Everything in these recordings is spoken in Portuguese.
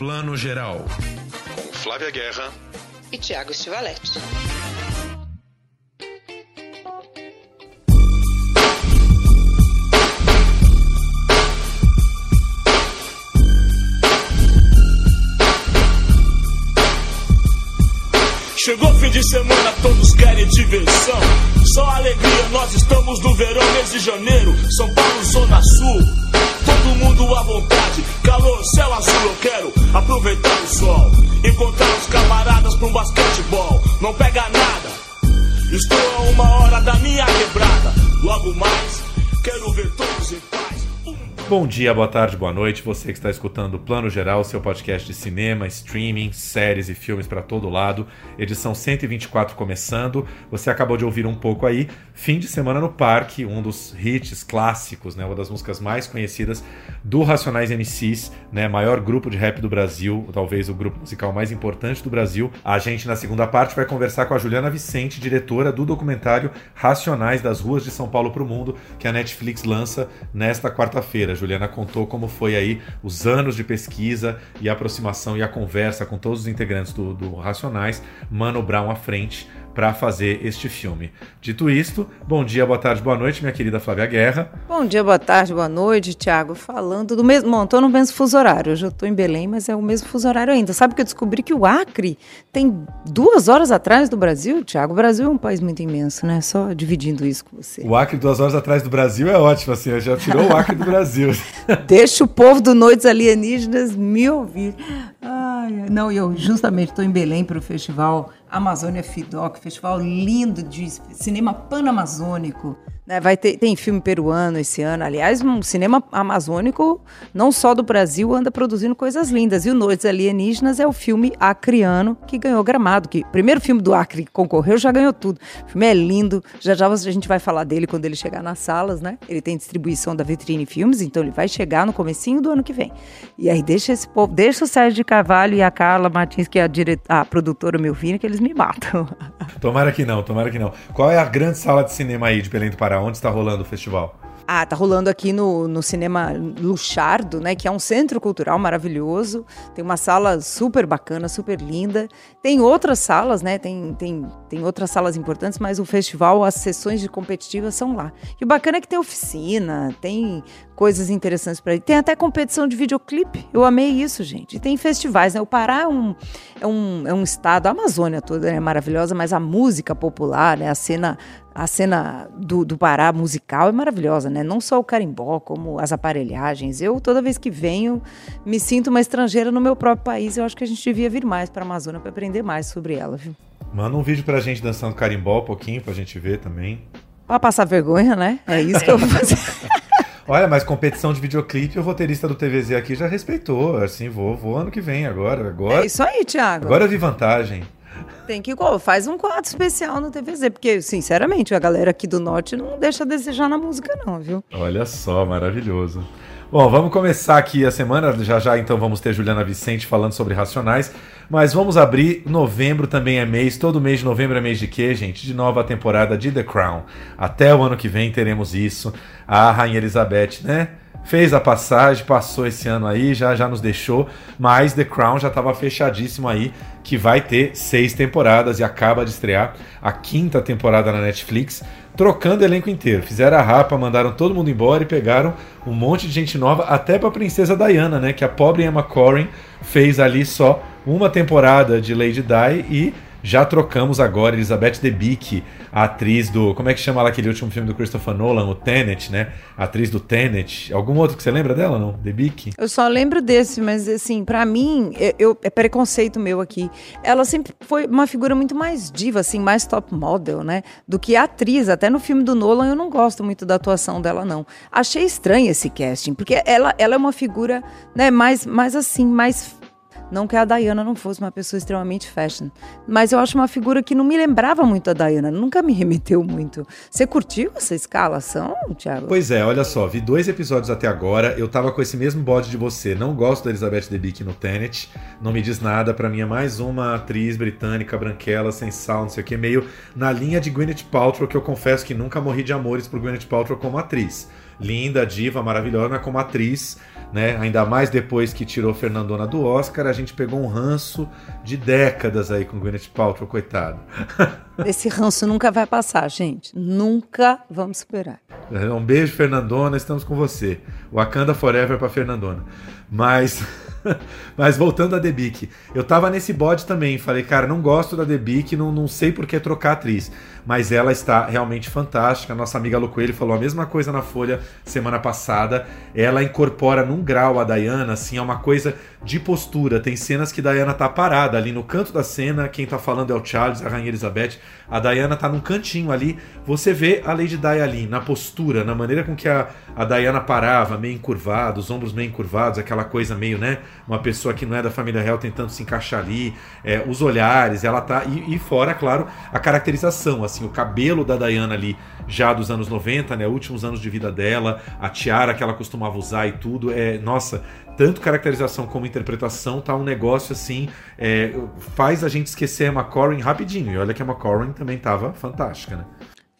Plano Geral. Com Flávia Guerra e Tiago Stivaletti. Chegou fim de semana, todos querem diversão. Só alegria, nós estamos no verão, mês de janeiro. São Paulo, Zona Sul. Todo mundo à vontade, calor, céu azul. Eu quero aproveitar o sol. Encontrar os camaradas pra um basquetebol. Não pega nada, estou a uma hora da minha quebrada. Logo mais, quero ver todos em paz. Bom dia, boa tarde, boa noite. Você que está escutando o Plano Geral, seu podcast de cinema, streaming, séries e filmes para todo lado. Edição 124 começando. Você acabou de ouvir um pouco aí. Fim de semana no Parque, um dos hits clássicos, né? Uma das músicas mais conhecidas do Racionais MCs, né? Maior grupo de rap do Brasil, talvez o grupo musical mais importante do Brasil. A gente na segunda parte vai conversar com a Juliana Vicente, diretora do documentário Racionais das Ruas de São Paulo para o Mundo, que a Netflix lança nesta quarta-feira. Juliana contou como foi aí os anos de pesquisa e aproximação e a conversa com todos os integrantes do, do Racionais, Mano Brown à frente para fazer este filme. Dito isto, bom dia, boa tarde, boa noite, minha querida Flávia Guerra. Bom dia, boa tarde, boa noite, Tiago. Falando do mesmo. Bom, estou no mesmo fuso horário. Hoje eu estou em Belém, mas é o mesmo fuso horário ainda. Sabe que eu descobri que o Acre tem duas horas atrás do Brasil, Tiago? O Brasil é um país muito imenso, né? Só dividindo isso com você. O Acre duas horas atrás do Brasil é ótimo, assim, já tirou o Acre do Brasil. Deixa o povo do Noites Alienígenas me ouvir. Ai, não, eu justamente estou em Belém para o festival Amazônia Fidoc, festival lindo de cinema panamazônico. Né? Vai ter, tem filme peruano esse ano. Aliás, um cinema amazônico, não só do Brasil, anda produzindo coisas lindas. E o Noites Alienígenas é o filme acriano que ganhou gramado. Que, primeiro filme do Acre que concorreu já ganhou tudo. O filme é lindo. Já já a gente vai falar dele quando ele chegar nas salas, né? Ele tem distribuição da Vitrine Filmes, então ele vai chegar no comecinho do ano que vem. E aí deixa esse povo, deixa o Sérgio de Carvalho e a Carla Martins, que é a, dire... a produtora que eles me matam. Tomara que não, tomara que não. Qual é a grande sala de cinema aí de Belém do Pará? Onde está rolando o festival? Ah, tá rolando aqui no, no Cinema Luchardo, né? Que é um centro cultural maravilhoso. Tem uma sala super bacana, super linda. Tem outras salas, né? Tem, tem, tem outras salas importantes, mas o festival, as sessões de competitivas são lá. E o bacana é que tem oficina, tem coisas interessantes para ir. Tem até competição de videoclipe. Eu amei isso, gente. E tem festivais, né? O Pará é um, é um, é um estado, a Amazônia toda é maravilhosa, mas a música popular, né? A cena a cena do, do Pará musical é maravilhosa, né? Não só o carimbó, como as aparelhagens. Eu, toda vez que venho, me sinto uma estrangeira no meu próprio país. Eu acho que a gente devia vir mais para a Amazônia para aprender mais sobre ela, viu? Manda um vídeo pra gente dançando carimbó um pouquinho pra gente ver também. Pra passar vergonha, né? É isso que eu vou fazer. Olha, mas competição de videoclipe, o roteirista do TVZ aqui já respeitou. Assim, vou, vou ano que vem agora. agora é isso aí, Thiago. Agora eu vi vantagem. Tem que faz um quadro especial no TVZ, porque, sinceramente, a galera aqui do norte não deixa a desejar na música, não, viu? Olha só, maravilhoso. Bom, vamos começar aqui a semana. Já já então vamos ter Juliana Vicente falando sobre Racionais. Mas vamos abrir. Novembro também é mês. Todo mês de novembro é mês de quê, gente? De nova temporada de The Crown. Até o ano que vem teremos isso. A Rainha Elizabeth, né? Fez a passagem, passou esse ano aí, já já nos deixou, mas The Crown já estava fechadíssimo aí, que vai ter seis temporadas e acaba de estrear a quinta temporada na Netflix, trocando o elenco inteiro. Fizeram a rapa, mandaram todo mundo embora e pegaram um monte de gente nova, até para a princesa Diana, né? Que a pobre Emma Corrin fez ali só uma temporada de Lady Di e já trocamos agora Elizabeth Debicki, a atriz do. Como é que chama lá aquele último filme do Christopher Nolan, o Tenet, né? A atriz do Tenet. Algum outro que você lembra dela, não? Debicki? Eu só lembro desse, mas assim, para mim, eu, é preconceito meu aqui. Ela sempre foi uma figura muito mais diva, assim, mais top model, né? Do que atriz. Até no filme do Nolan eu não gosto muito da atuação dela, não. Achei estranho esse casting, porque ela, ela é uma figura, né, mais, mais assim, mais não que a Diana não fosse uma pessoa extremamente fashion, mas eu acho uma figura que não me lembrava muito a Diana, nunca me remeteu muito. Você curtiu essa escalação, Thiago? Pois é, olha só, vi dois episódios até agora, eu tava com esse mesmo bode de você, não gosto da Elizabeth Debicki no Tenet, não me diz nada, para mim é mais uma atriz britânica, branquela, sem sal, não sei o que, meio na linha de Gwyneth Paltrow, que eu confesso que nunca morri de amores por Gwyneth Paltrow como atriz. linda, diva, maravilhosa, como atriz né? Ainda mais depois que tirou Fernandona do Oscar, a gente pegou um ranço de décadas aí com Gwyneth Paltrow, coitado. Esse ranço nunca vai passar, gente. Nunca vamos superar. Um beijo, Fernandona, estamos com você. Wakanda Forever para Fernandona. Mas Mas voltando a Debic, eu tava nesse bode também. Falei, cara, não gosto da Debic, não, não sei por que trocar atriz. Mas ela está realmente fantástica. Nossa amiga Lu Coelho falou a mesma coisa na Folha semana passada. Ela incorpora num grau a Diana, assim, é uma coisa de postura. Tem cenas que Diana tá parada ali no canto da cena. Quem tá falando é o Charles, a Rainha Elizabeth. A Diana tá num cantinho ali. Você vê a Lady Di ali, na postura, na maneira com que a, a Diana parava, meio encurvada, os ombros meio encurvados, aquela coisa meio, né? Uma pessoa que não é da família real tentando se encaixar ali, é, os olhares, ela tá. E, e, fora, claro, a caracterização, assim, o cabelo da Diana ali, já dos anos 90, né? Últimos anos de vida dela, a tiara que ela costumava usar e tudo. É, nossa, tanto caracterização como interpretação tá um negócio assim, é, faz a gente esquecer a Emma Corrin rapidinho. E olha que a Emma Corrin também tava fantástica, né?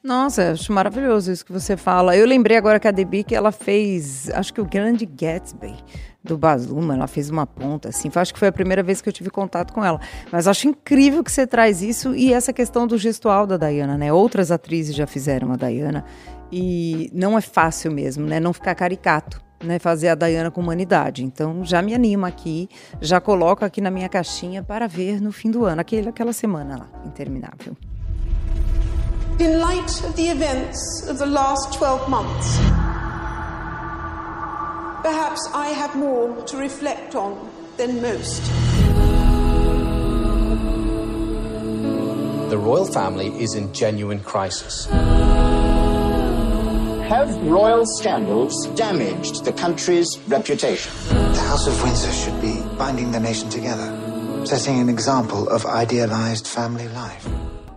Nossa, acho maravilhoso isso que você fala. Eu lembrei agora que a Debbie que ela fez, acho que o Grande Gatsby do Bazuma, ela fez uma ponta assim. Acho que foi a primeira vez que eu tive contato com ela. Mas acho incrível que você traz isso e essa questão do gestual da Diana, né? Outras atrizes já fizeram a Diana e não é fácil mesmo, né? Não ficar caricato. Né, fazer a Diana com humanidade. Então já me anima aqui, já coloco aqui na minha caixinha para ver no fim do ano, aquele, aquela semana lá, interminável. In light of the events of the last 12 months, perhaps I have more to reflect on than most. The royal family is in genuine crisis. Have royal scandals damaged the country's reputation? The House of Windsor should be binding the nation together, setting an example of idealized family life.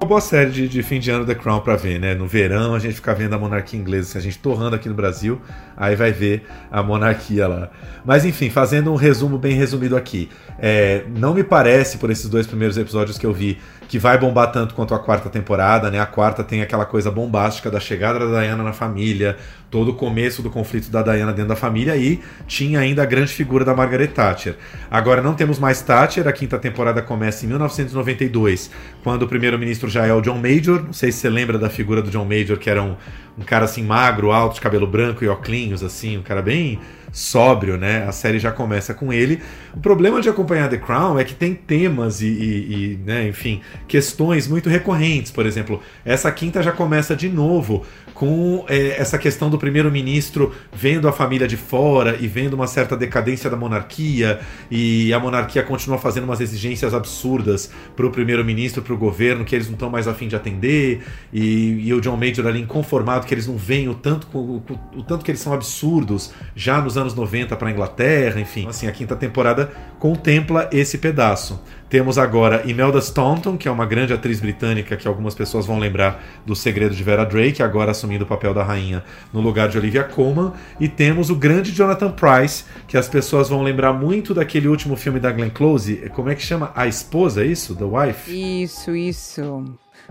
Uma boa série de, de, fim de ano The Crown pra ver, né? No verão a gente fica vendo a monarquia inglesa, se a gente torrando aqui no Brasil, aí vai ver a monarquia lá. Mas enfim, fazendo um resumo bem resumido aqui. É, não me parece, por esses dois primeiros episódios que eu vi, que vai bombar tanto quanto a quarta temporada, né? A quarta tem aquela coisa bombástica da chegada da Diana na família, todo o começo do conflito da Diana dentro da família e tinha ainda a grande figura da Margaret Thatcher. Agora não temos mais Thatcher, a quinta temporada começa em 1992, quando o primeiro-ministro já é o John Major. Não sei se você lembra da figura do John Major, que era um, um cara assim magro, alto, de cabelo branco e óculos, assim, um cara bem sóbrio, né? A série já começa com ele. O problema de acompanhar The Crown é que tem temas e, e, e né, enfim, questões muito recorrentes. Por exemplo, essa quinta já começa de novo com é, essa questão do primeiro-ministro vendo a família de fora e vendo uma certa decadência da monarquia e a monarquia continua fazendo umas exigências absurdas para o primeiro-ministro, para o governo, que eles não estão mais afim de atender e, e, o John Major ali inconformado que eles não veem o tanto, o, o, o tanto que eles são absurdos já nos anos 90 para a Inglaterra, enfim. Assim, a quinta temporada contempla esse pedaço. Temos agora Imelda Staunton, que é uma grande atriz britânica que algumas pessoas vão lembrar do Segredo de Vera Drake, agora assumindo o papel da rainha no lugar de Olivia Colman. E temos o grande Jonathan Price, que as pessoas vão lembrar muito daquele último filme da Glenn Close. Como é que chama? A Esposa, é isso? The Wife? Isso, isso.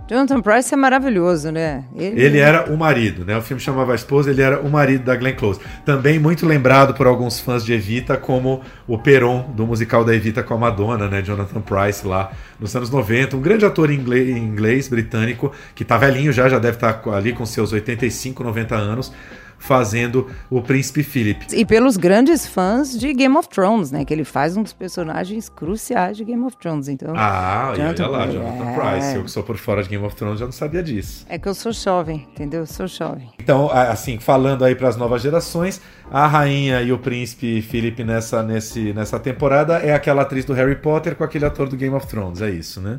Jonathan Price é maravilhoso, né? Ele... ele... era o marido, né? O filme chamava a esposa, ele era o marido da Glenn Close. Também muito lembrado por alguns fãs de Evita como o Peron do musical da Evita com a Madonna, né? Jonathan Price lá nos anos 90, um grande ator inglês, inglês britânico que tá velhinho já, já deve estar tá ali com seus 85, 90 anos fazendo o príncipe Philip. E pelos grandes fãs de Game of Thrones, né? Que ele faz um dos personagens cruciais de Game of Thrones. Então, ah, Jonathan, olha lá, Jonathan é... Price. Eu que sou por fora de Game of Thrones já não sabia disso. É que eu sou jovem, entendeu? Eu sou jovem. Então, assim, falando aí para as novas gerações, a rainha e o príncipe Philip nessa, nesse, nessa temporada é aquela atriz do Harry Potter com aquele ator do Game of Thrones, é isso, né?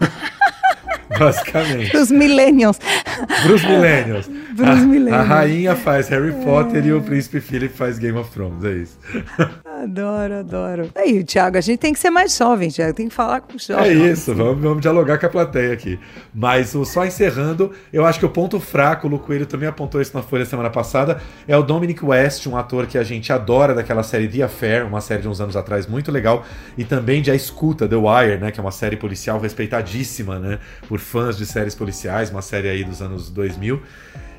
Basicamente. Os millennials. Bruce millennials. Bruce millennials. A, a rainha faz Harry Potter é. e o príncipe Philip faz Game of Thrones, é isso. Adoro, adoro. Aí, Thiago, a gente tem que ser mais jovem, Thiago. Tem que falar com os jovens. É isso, vamos, vamos dialogar com a plateia aqui. Mas só encerrando, eu acho que o ponto fraco, o Lu Coelho também apontou isso na Folha semana passada, é o Dominic West, um ator que a gente adora daquela série The Affair, uma série de uns anos atrás muito legal, e também de A Escuta, The Wire, né, que é uma série policial respeitadíssima, né, por fãs de séries policiais, uma série aí dos anos 2000.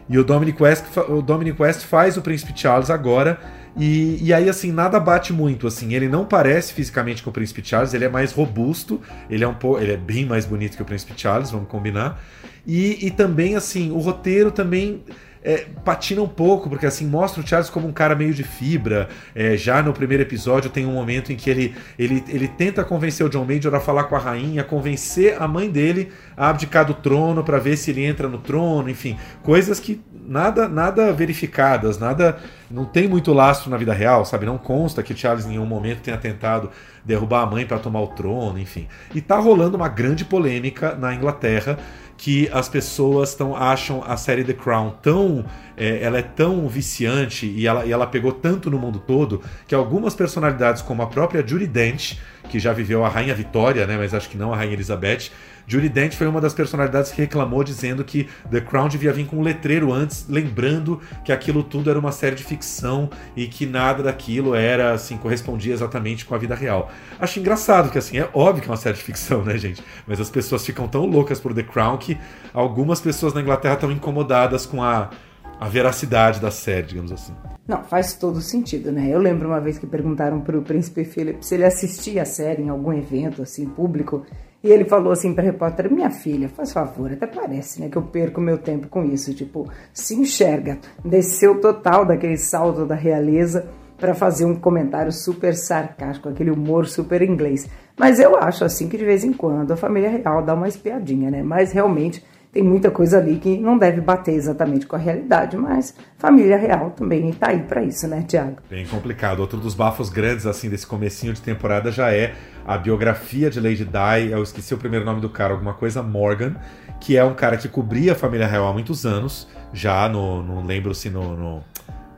E o Dominic West, o Dominic West faz o Príncipe Charles agora. E, e, aí, assim, nada bate muito, assim. Ele não parece fisicamente com o Príncipe Charles, ele é mais robusto, ele é um pouco. Ele é bem mais bonito que o Príncipe Charles, vamos combinar. E, e também, assim, o roteiro também é, patina um pouco, porque assim, mostra o Charles como um cara meio de fibra. É, já no primeiro episódio tem um momento em que ele, ele, ele tenta convencer o John Major a falar com a rainha, convencer a mãe dele a abdicar do trono para ver se ele entra no trono, enfim, coisas que nada nada verificadas, nada não tem muito lastro na vida real, sabe? Não consta que Charles em nenhum momento tenha tentado derrubar a mãe para tomar o trono, enfim. E tá rolando uma grande polêmica na Inglaterra que as pessoas tão, acham a série The Crown tão. É, ela é tão viciante e ela, e ela pegou tanto no mundo todo que algumas personalidades, como a própria Judy Dench, que já viveu a Rainha Vitória, né, mas acho que não a Rainha Elizabeth, Judy Dent foi uma das personalidades que reclamou dizendo que The Crown devia vir com um letreiro antes, lembrando que aquilo tudo era uma série de ficção e que nada daquilo era assim correspondia exatamente com a vida real. Acho engraçado que assim é óbvio que é uma série de ficção, né, gente? Mas as pessoas ficam tão loucas por The Crown que algumas pessoas na Inglaterra estão incomodadas com a a veracidade da série, digamos assim. Não, faz todo sentido, né? Eu lembro uma vez que perguntaram para o príncipe Philip se ele assistia a série em algum evento assim público e ele falou assim para repórter: Minha filha, faz favor, até parece né, que eu perco meu tempo com isso. Tipo, se enxerga. Desceu total daquele salto da realeza para fazer um comentário super sarcástico, aquele humor super inglês. Mas eu acho assim que de vez em quando a família real dá uma espiadinha, né? Mas realmente tem muita coisa ali que não deve bater exatamente com a realidade, mas família real também está aí para isso, né, Tiago? Bem complicado. Outro dos bafos grandes assim desse comecinho de temporada já é a biografia de Lady Di. Eu esqueci o primeiro nome do cara, alguma coisa Morgan, que é um cara que cobria a família real há muitos anos, já no, não lembro se no, no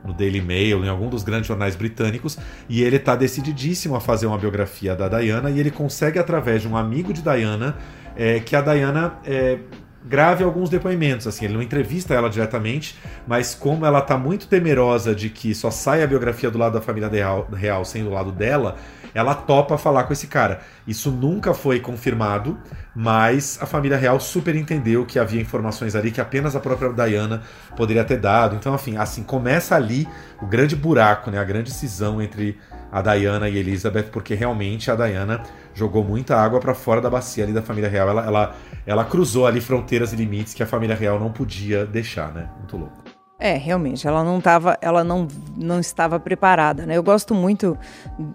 no Daily Mail, em algum dos grandes jornais britânicos, e ele está decididíssimo a fazer uma biografia da Diana e ele consegue através de um amigo de Diana é, que a Diana é, grave alguns depoimentos, assim, ele não entrevista ela diretamente, mas como ela tá muito temerosa de que só saia a biografia do lado da família real, real sendo do lado dela, ela topa falar com esse cara. Isso nunca foi confirmado, mas a família real super entendeu que havia informações ali que apenas a própria Diana poderia ter dado. Então, enfim, assim, começa ali o grande buraco, né, a grande cisão entre a Diana e Elizabeth, porque realmente a Diana jogou muita água para fora da bacia ali da família real. Ela, ela, ela cruzou ali fronteiras e limites que a família real não podia deixar, né? Muito louco. É, realmente, ela não estava, ela não, não estava preparada, né? Eu gosto muito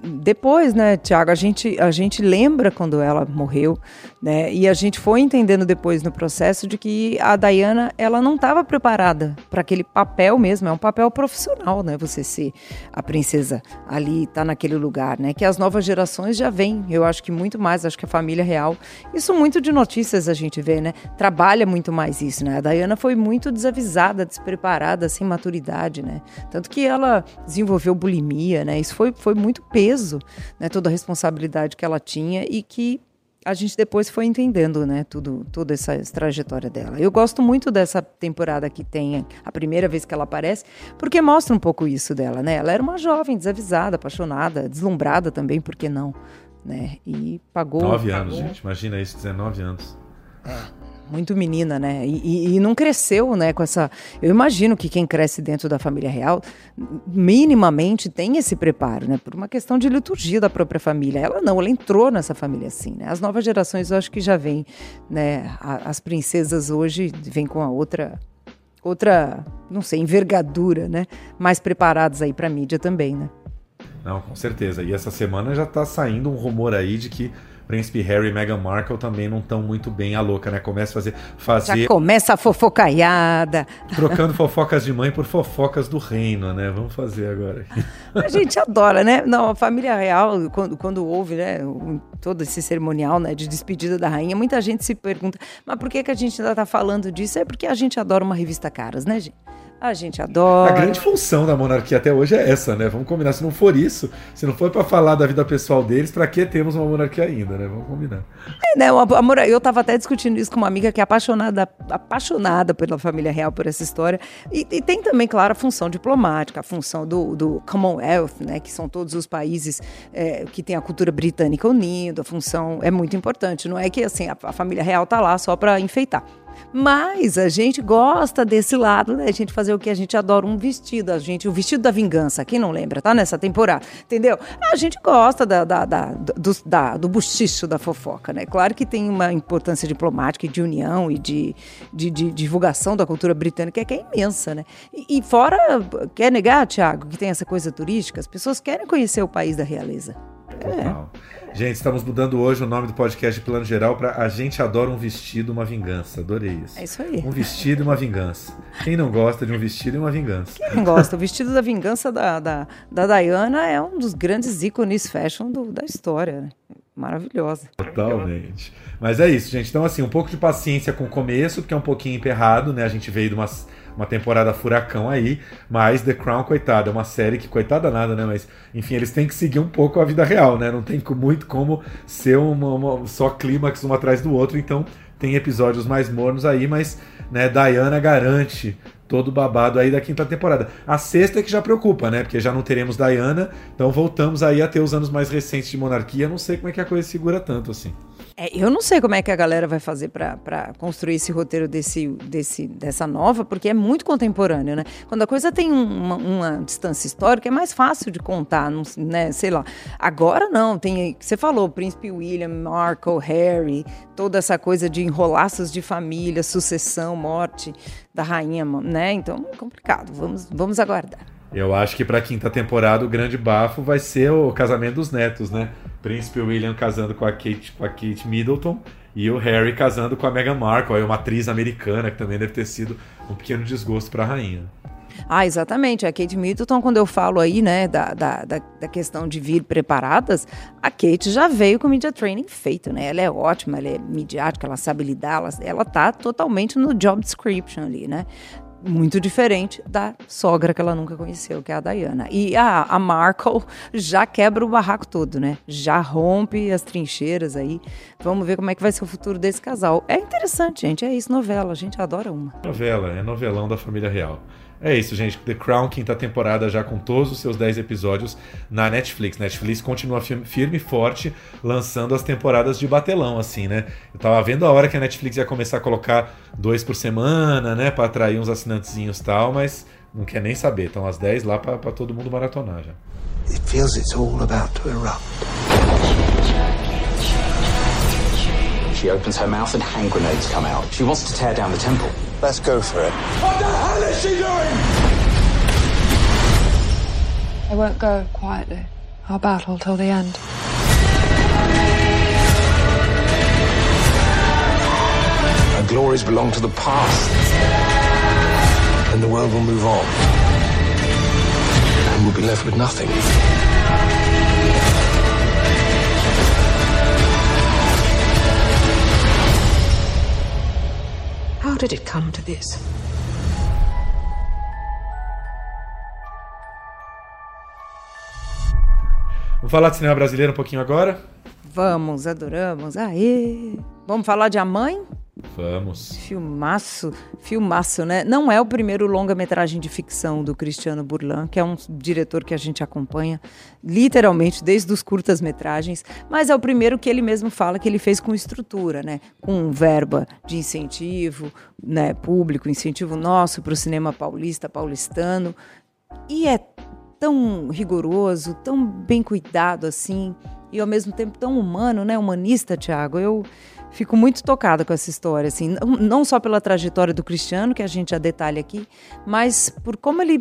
depois, né, Tiago, a gente a gente lembra quando ela morreu, né? E a gente foi entendendo depois no processo de que a Diana, ela não estava preparada para aquele papel mesmo, é um papel profissional, né? Você ser a princesa ali, tá naquele lugar, né? Que as novas gerações já vêm. Eu acho que muito mais, acho que a família real, isso muito de notícias a gente vê, né? Trabalha muito mais isso, né? A Diana foi muito desavisada, despreparada sem maturidade, né? Tanto que ela desenvolveu bulimia, né? Isso foi, foi muito peso, né? Toda a responsabilidade que ela tinha e que a gente depois foi entendendo, né, tudo, toda essa trajetória dela. Eu gosto muito dessa temporada que tem a primeira vez que ela aparece, porque mostra um pouco isso dela, né? Ela era uma jovem, desavisada, apaixonada, deslumbrada também, por que não, né? E pagou. Nove pagou. anos, gente. Imagina isso, 19 anos. É muito menina, né? E, e, e, não cresceu, né, com essa. Eu imagino que quem cresce dentro da família real, minimamente tem esse preparo, né? Por uma questão de liturgia da própria família. Ela não, ela entrou nessa família assim, né? As novas gerações eu acho que já vêm, né? As princesas hoje vêm com a outra. Outra, não sei, envergadura, né? Mais preparadas aí para mídia também, né? Não, com certeza. E essa semana já tá saindo um rumor aí de que Príncipe Harry e Meghan Markle também não estão muito bem a louca, né? Começa a fazer. fazer Já começa a fofocaiada. Trocando fofocas de mãe por fofocas do reino, né? Vamos fazer agora. A gente adora, né? Não, a família real, quando, quando houve, né, todo esse cerimonial né, de despedida da rainha, muita gente se pergunta, mas por que, que a gente ainda tá falando disso? É porque a gente adora uma revista Caras, né, gente? A gente adora. A grande função da monarquia até hoje é essa, né? Vamos combinar. Se não for isso, se não for para falar da vida pessoal deles, para que temos uma monarquia ainda, né? Vamos combinar. É, né? Amor, eu tava até discutindo isso com uma amiga que é apaixonada, apaixonada pela família real, por essa história. E, e tem também, claro, a função diplomática, a função do, do Commonwealth, né? Que são todos os países é, que têm a cultura britânica unida. A função é muito importante. Não é que assim a, a família real tá lá só para enfeitar. Mas a gente gosta desse lado, né? A gente fazer o que a gente adora, um vestido. A gente, o vestido da vingança, quem não lembra, tá nessa temporada, entendeu? A gente gosta da, da, da, do, da, do buchicho da fofoca, né? Claro que tem uma importância diplomática e de união e de, de, de divulgação da cultura britânica que é imensa, né? E, e fora, quer negar, Tiago, que tem essa coisa turística? As pessoas querem conhecer o país da realeza. Total. Gente, estamos mudando hoje o nome do podcast de Plano Geral para A Gente Adora um Vestido, uma Vingança. Adorei isso. É isso aí. Um vestido e uma vingança. Quem não gosta de um vestido e uma vingança? Quem não gosta? O vestido da vingança da, da, da Diana é um dos grandes ícones fashion do, da história, né? Maravilhosa. Totalmente. Mas é isso, gente. Então, assim, um pouco de paciência com o começo, porque é um pouquinho emperrado, né? A gente veio de umas uma temporada furacão aí, mas The Crown, coitada, é uma série que, coitada nada, né? Mas, enfim, eles têm que seguir um pouco a vida real, né? Não tem muito como ser uma, uma só clímax um atrás do outro, então tem episódios mais mornos aí, mas, né, Diana garante todo babado aí da quinta temporada. A sexta é que já preocupa, né? Porque já não teremos Diana, então voltamos aí a ter os anos mais recentes de monarquia. Não sei como é que a coisa segura tanto assim. É, eu não sei como é que a galera vai fazer para construir esse roteiro desse, desse, dessa nova, porque é muito contemporâneo, né? Quando a coisa tem uma, uma distância histórica, é mais fácil de contar, não, né? Sei lá. Agora não, tem. Você falou, Príncipe William, Marco, Harry, toda essa coisa de enrolaços de família, sucessão, morte da rainha, né? Então, complicado. Vamos, vamos aguardar. Eu acho que para a quinta temporada o grande bafo vai ser o casamento dos netos, né? Príncipe William casando com a Kate, com a Kate Middleton e o Harry casando com a Meghan Markle, uma atriz americana que também deve ter sido um pequeno desgosto para a rainha. Ah, exatamente. A Kate Middleton, quando eu falo aí, né, da, da, da, da, questão de vir preparadas, a Kate já veio com media training feito, né? Ela é ótima, ela é midiática, ela sabe lidar, ela, ela tá totalmente no job description ali, né? Muito diferente da sogra que ela nunca conheceu, que é a Diana. E a, a Markle já quebra o barraco todo, né? Já rompe as trincheiras aí. Vamos ver como é que vai ser o futuro desse casal. É interessante, gente. É isso, novela. A gente adora uma. Novela, é novelão da família real. É isso, gente. The Crown, quinta temporada, já com todos os seus 10 episódios na Netflix. Netflix continua firme e forte, lançando as temporadas de batelão, assim, né? Eu tava vendo a hora que a Netflix ia começar a colocar dois por semana, né? Pra atrair uns assinantezinhos e tal, mas não quer nem saber. Estão as 10 lá pra todo mundo maratonar já. It feels it's all about to erupt. She opens her mouth and hand grenades come out. She wants to tear down the temple. Let's go for it. What the hell is she doing? I won't go quietly. I'll battle till the end. Our glories belong to the past. And the world will move on. And we'll be left with nothing. How did it come to this? Vamos falar de cinema brasileiro um pouquinho agora? Vamos, adoramos. Aê! Vamos falar de A Mãe? Vamos. Filmaço, filmaço, né? Não é o primeiro longa-metragem de ficção do Cristiano Burlan, que é um diretor que a gente acompanha literalmente desde os curtas-metragens, mas é o primeiro que ele mesmo fala que ele fez com estrutura, né? Com verba de incentivo, né, público, incentivo nosso para o cinema paulista, paulistano. E é tão rigoroso, tão bem cuidado assim, e ao mesmo tempo tão humano, né? Humanista, Tiago. Eu fico muito tocada com essa história, assim, não só pela trajetória do Cristiano, que a gente já detalha aqui, mas por como ele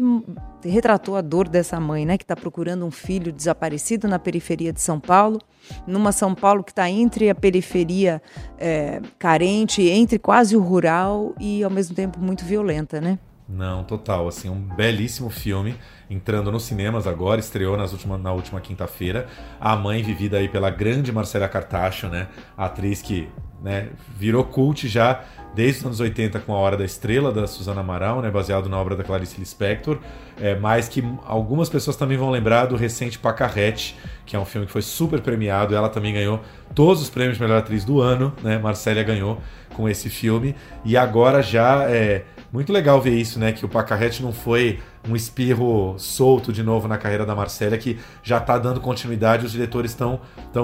retratou a dor dessa mãe, né, que está procurando um filho desaparecido na periferia de São Paulo, numa São Paulo que está entre a periferia é, carente, entre quase o rural e ao mesmo tempo muito violenta, né? Não, total, assim, um belíssimo filme entrando nos cinemas agora, estreou nas última, na última quinta-feira. A mãe vivida aí pela grande Marcela Cartacho, né? Atriz que né, virou cult já desde os anos 80 com A Hora da Estrela, da Susana Amaral, né, baseado na obra da Clarice Lispector, é, mas que algumas pessoas também vão lembrar do recente Pacarrete, que é um filme que foi super premiado, ela também ganhou todos os prêmios de melhor atriz do ano, né, Marcélia ganhou com esse filme, e agora já é muito legal ver isso, né, que o Pacarrete não foi um espirro solto de novo na carreira da Marcélia, que já está dando continuidade, os diretores estão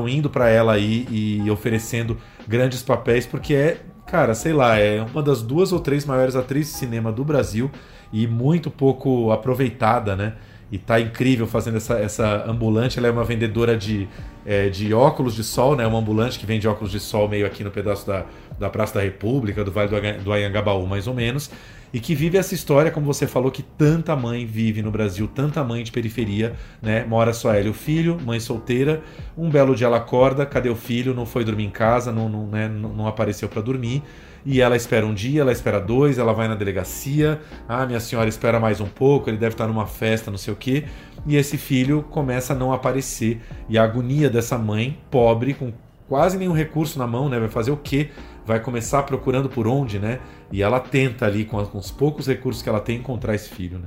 indo para ela aí e oferecendo grandes papéis, porque é cara, sei lá, é uma das duas ou três maiores atrizes de cinema do Brasil e muito pouco aproveitada, né? E tá incrível fazendo essa, essa ambulante. Ela é uma vendedora de, é, de óculos de sol, né? Uma ambulante que vende óculos de sol meio aqui no pedaço da, da Praça da República, do Vale do, do Anhangabaú, mais ou menos. E que vive essa história, como você falou, que tanta mãe vive no Brasil, tanta mãe de periferia, né? Mora só ela e o filho, mãe solteira. Um belo dia ela acorda, cadê o filho? Não foi dormir em casa, não, não, né? não apareceu para dormir. E ela espera um dia, ela espera dois, ela vai na delegacia. Ah, minha senhora espera mais um pouco, ele deve estar numa festa, não sei o quê. E esse filho começa a não aparecer. E a agonia dessa mãe, pobre, com quase nenhum recurso na mão, né? Vai fazer o quê? Vai começar procurando por onde, né? E ela tenta ali, com, os poucos recursos que ela tem, encontrar esse filho, né?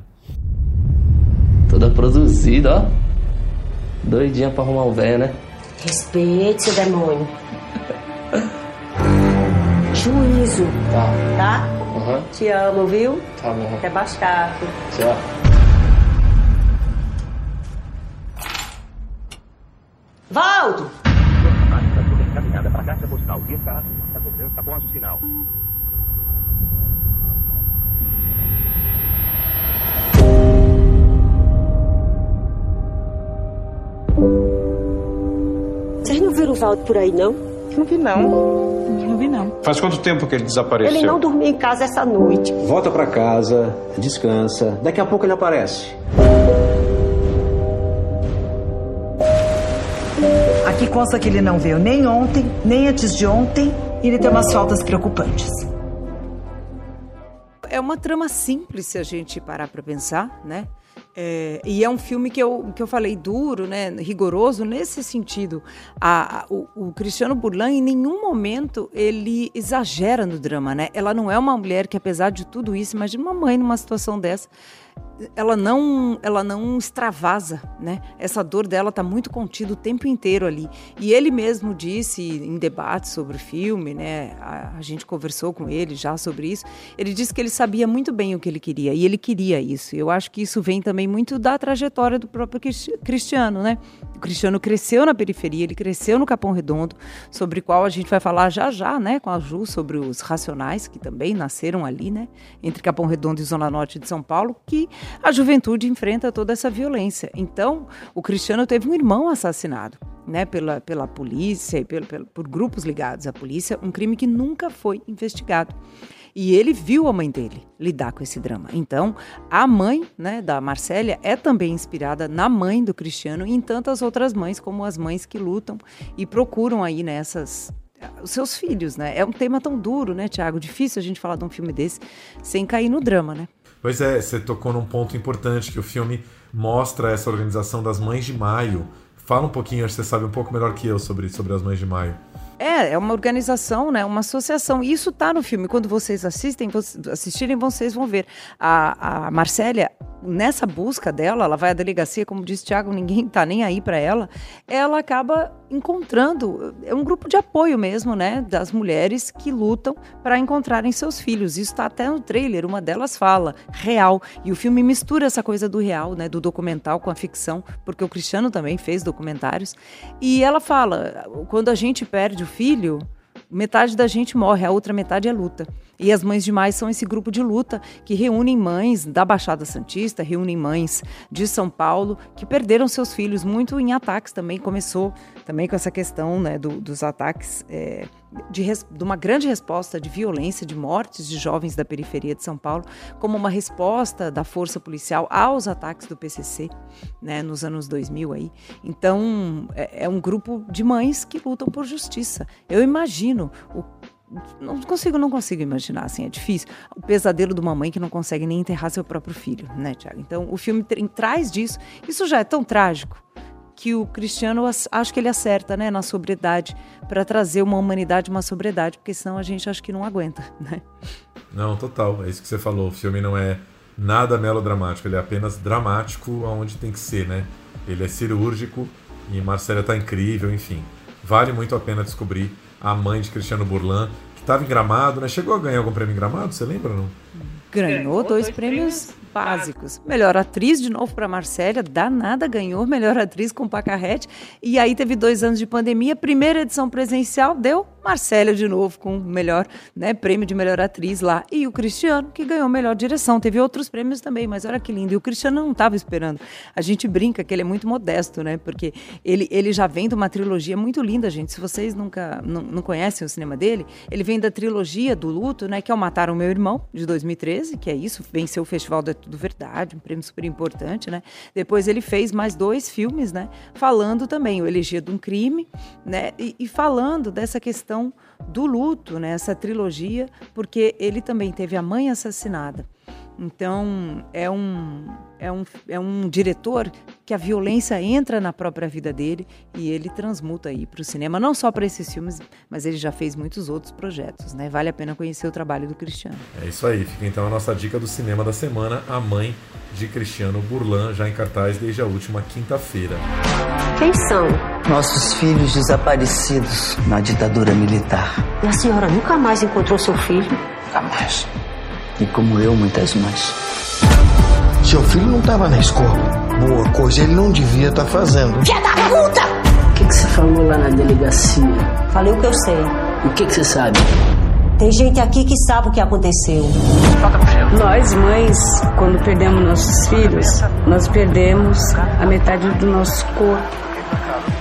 Toda produzida, ó. Doidinha pra arrumar o velho, né? Respeite, seu demônio. Juízo, Tá. tá? Aham. Te amo, viu? Tá bom. Até bastar. Tchau. Valdo! Encaminhada para a caixa postal. E está, a cobrança após o sinal. Vocês não viram o Valdo por aí, não? Não vi não. Não vi não. Faz quanto tempo que ele desapareceu? Ele não dormia em casa essa noite. Volta pra casa, descansa. Daqui a pouco ele aparece. Aqui consta que ele não veio nem ontem, nem antes de ontem, e ele tem umas faltas preocupantes. É uma trama simples se a gente parar para pensar, né? É, e é um filme que eu, que eu falei duro, né, rigoroso nesse sentido. A, a- o, o Cristiano Burlan, em nenhum momento, ele exagera no drama, né? Ela não é uma mulher que, apesar de tudo isso, imagina uma mãe numa situação dessa, ela não, ela não extravasa, né? Essa dor dela tá muito contida o tempo inteiro ali. E ele mesmo disse em debates sobre o filme, né? A, a gente conversou com ele já sobre isso. Ele disse que ele sabia muito bem o que ele queria e ele queria isso. Eu acho que isso vem também muito da trajetória do próprio Cristi- Cristiano, né? O Cristiano cresceu na periferia, ele cresceu no Capão Redondo, sobre qual a gente vai falar já já, né, com a Ju, sobre os Racionais, que também nasceram ali, né, entre Capão Redondo e Zona Norte de São Paulo, que a juventude enfrenta toda essa violência. Então, o Cristiano teve um irmão assassinado, né, pela, pela polícia e pelo, pelo- por grupos ligados à polícia, um crime que nunca foi investigado. E ele viu a mãe dele lidar com esse drama. Então, a mãe né, da Marcélia é também inspirada na mãe do Cristiano e em tantas outras mães, como as mães que lutam e procuram aí nessas os seus filhos, né? É um tema tão duro, né, Tiago? Difícil a gente falar de um filme desse sem cair no drama, né? Pois é, você tocou num ponto importante que o filme mostra essa organização das Mães de Maio. Fala um pouquinho, acho que você sabe um pouco melhor que eu sobre, sobre as Mães de Maio. É, é uma organização, né? Uma associação. E isso tá no filme. Quando vocês assistem, assistirem, vocês vão ver. A, a Marcélia, nessa busca dela, ela vai à delegacia, como disse Thiago, ninguém tá nem aí para ela. Ela acaba encontrando, é um grupo de apoio mesmo, né? Das mulheres que lutam para encontrarem seus filhos. Isso tá até no trailer, uma delas fala, real. E o filme mistura essa coisa do real, né? Do documental com a ficção, porque o Cristiano também fez documentários. E ela fala, quando a gente perde o filho, metade da gente morre, a outra metade é luta. E as Mães de Maio são esse grupo de luta que reúnem mães da Baixada Santista, reúnem mães de São Paulo que perderam seus filhos muito em ataques também. Começou também com essa questão né, do- dos ataques, é, de, de uma grande resposta de violência, de mortes de jovens da periferia de São Paulo, como uma resposta da força policial aos ataques do PCC né, nos anos 2000 aí. Então, é, é um grupo de mães que lutam por justiça. Eu imagino o não consigo, não consigo imaginar, assim, é difícil. O pesadelo de uma mãe que não consegue nem enterrar seu próprio filho, né, Tiago? Então, o filme tra- traz disso. Isso já é tão trágico que o Cristiano, acho que ele acerta, né, na sobriedade, para trazer uma humanidade, uma sobriedade, porque senão a gente acho que não aguenta, né? Não, total. É isso que você falou. O filme não é nada melodramático, ele é apenas dramático aonde tem que ser, né? Ele é cirúrgico e Marcela tá incrível, enfim. Vale muito a pena descobrir a mãe de Cristiano Burlan, que estava em Gramado, né? Chegou a ganhar algum prêmio em Gramado, você lembra ou não? Ganhou dois prêmios básicos. Melhor atriz, de novo para Marcélia, danada, ganhou melhor atriz com Pacarrete. E aí teve dois anos de pandemia, primeira edição presencial, deu Marcela de novo com o melhor né, prêmio de melhor atriz lá. E o Cristiano, que ganhou melhor direção. Teve outros prêmios também, mas olha que lindo. E o Cristiano não estava esperando. A gente brinca que ele é muito modesto, né? Porque ele, ele já vem de uma trilogia muito linda, gente. Se vocês nunca não, não conhecem o cinema dele, ele vem da trilogia do luto, né? Que é o Mataram Meu Irmão, de 2013, que é isso, venceu o Festival da Tudo Verdade, um prêmio super importante, né? Depois ele fez mais dois filmes, né? Falando também o Elegia de um Crime, né? E, e falando dessa questão questão do luto, né, trilogia, porque ele também teve a mãe assassinada. Então, é um, é, um, é um diretor que a violência entra na própria vida dele e ele transmuta aí para o cinema, não só para esses filmes, mas ele já fez muitos outros projetos, né? Vale a pena conhecer o trabalho do Cristiano. É isso aí, fica então a nossa dica do cinema da semana, A Mãe de Cristiano Burlan, já em cartaz desde a última quinta-feira. Quem são? Nossos filhos desaparecidos na ditadura militar. E a senhora nunca mais encontrou seu filho? Nunca mais. E como eu, muitas mães. Seu filho não estava na escola. Boa coisa ele não devia estar tá fazendo. Filha da puta! O que, que você falou lá na delegacia? Falei o que eu sei. O que, que você sabe? Tem gente aqui que sabe o que aconteceu. Nós, mães, quando perdemos nossos filhos, nós perdemos a metade do nosso corpo.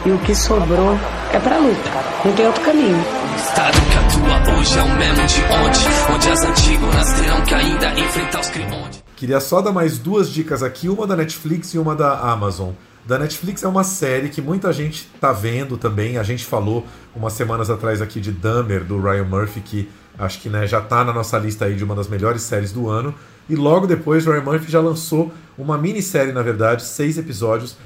E o que sobrou é pra luta. Não tem outro caminho. Estado hoje é o mesmo de onde as terão que ainda enfrentar os. Queria só dar mais duas dicas aqui, uma da Netflix e uma da Amazon. Da Netflix é uma série que muita gente tá vendo também. A gente falou umas semanas atrás aqui de Dahmer, do Ryan Murphy, que acho que né, já tá na nossa lista aí de uma das melhores séries do ano. E logo depois, Ryan Murphy já lançou uma minissérie, na verdade, seis episódios,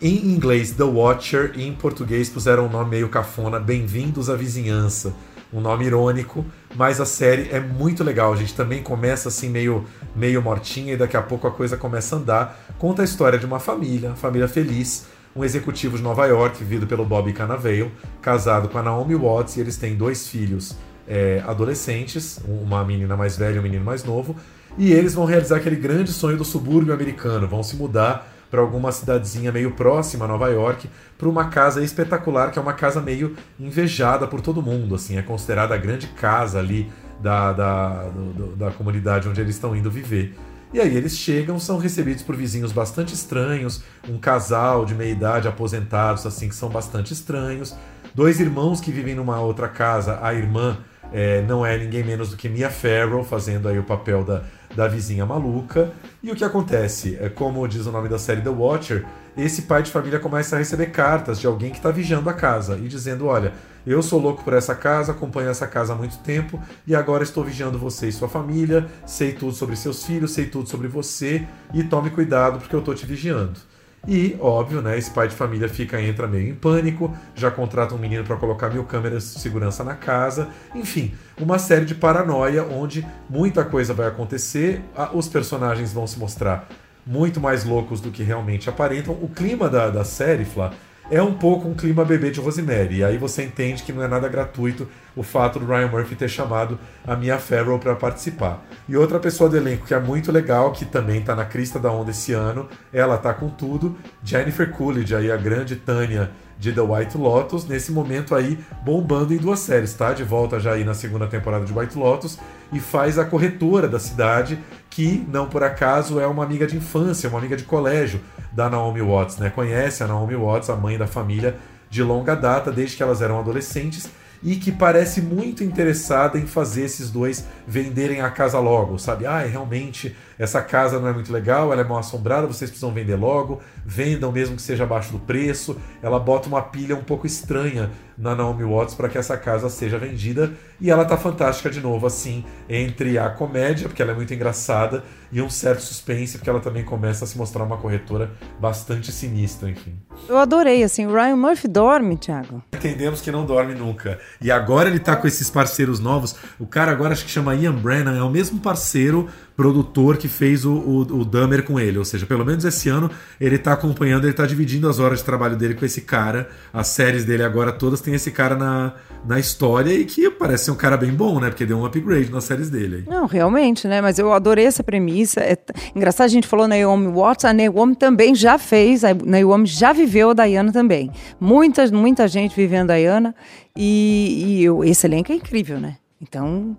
em inglês The Watcher, e em português puseram um nome meio cafona, Bem-vindos à Vizinhança um nome irônico, mas a série é muito legal. A gente também começa assim meio, meio mortinha e daqui a pouco a coisa começa a andar. Conta a história de uma família, família feliz, um executivo de Nova York, vivido pelo Bob Cannavale, casado com a Naomi Watts, e eles têm dois filhos é, adolescentes, uma menina mais velha e um menino mais novo, e eles vão realizar aquele grande sonho do subúrbio americano, vão se mudar para alguma cidadezinha meio próxima a Nova York, para uma casa espetacular, que é uma casa meio invejada por todo mundo, assim, é considerada a grande casa ali da, da, do, da comunidade onde eles estão indo viver. E aí eles chegam, são recebidos por vizinhos bastante estranhos, um casal de meia idade aposentados, assim, que são bastante estranhos, dois irmãos que vivem numa outra casa, a irmã é, não é ninguém menos do que Mia Farrow, fazendo aí o papel da, da vizinha maluca. E o que acontece? É, como diz o nome da série The Watcher, esse pai de família começa a receber cartas de alguém que está vigiando a casa e dizendo: Olha, eu sou louco por essa casa, acompanho essa casa há muito tempo e agora estou vigiando você e sua família, sei tudo sobre seus filhos, sei tudo sobre você e tome cuidado porque eu estou te vigiando. E, óbvio, né, esse pai de família fica entra meio em pânico, já contrata um menino para colocar mil câmeras de segurança na casa. Enfim, uma série de paranoia onde muita coisa vai acontecer, os personagens vão se mostrar muito mais loucos do que realmente aparentam. O clima da, da série, Flá, é um pouco um clima bebê de Rosemary. E aí você entende que não é nada gratuito o fato do Ryan Murphy ter chamado a Mia Farrow para participar. E outra pessoa do elenco que é muito legal, que também está na crista da onda esse ano, ela tá com tudo, Jennifer Coolidge, aí a grande Tânia de The White Lotus, nesse momento aí bombando em duas séries, tá? De volta já aí na segunda temporada de White Lotus e faz a corretora da cidade, que não por acaso é uma amiga de infância, uma amiga de colégio da Naomi Watts, né? Conhece a Naomi Watts, a mãe da família de longa data, desde que elas eram adolescentes e que parece muito interessada em fazer esses dois venderem a casa logo, sabe? Ah, realmente essa casa não é muito legal, ela é mal assombrada, vocês precisam vender logo, vendam mesmo que seja abaixo do preço. Ela bota uma pilha um pouco estranha na Naomi Watts para que essa casa seja vendida e ela tá fantástica de novo assim, entre a comédia, porque ela é muito engraçada, e um certo suspense, porque ela também começa a se mostrar uma corretora bastante sinistra, enfim. Eu adorei, assim, o Ryan Murphy dorme, Thiago. Entendemos que não dorme nunca. E agora ele tá com esses parceiros novos. O cara agora acho que chama Ian Brennan, é o mesmo parceiro produtor que fez o, o, o Dahmer com ele. Ou seja, pelo menos esse ano ele tá acompanhando, ele tá dividindo as horas de trabalho dele com esse cara. As séries dele agora todas tem esse cara na, na história e que parece ser um cara bem bom, né? Porque deu um upgrade nas séries dele. Não, realmente, né? Mas eu adorei essa premissa. É t- engraçado, a gente falou Naomi Watts, a Naomi também já fez, a Naomi já viveu a Diana também. Muita, muita gente vivendo a Diana e, e eu- esse elenco é incrível, né? Então,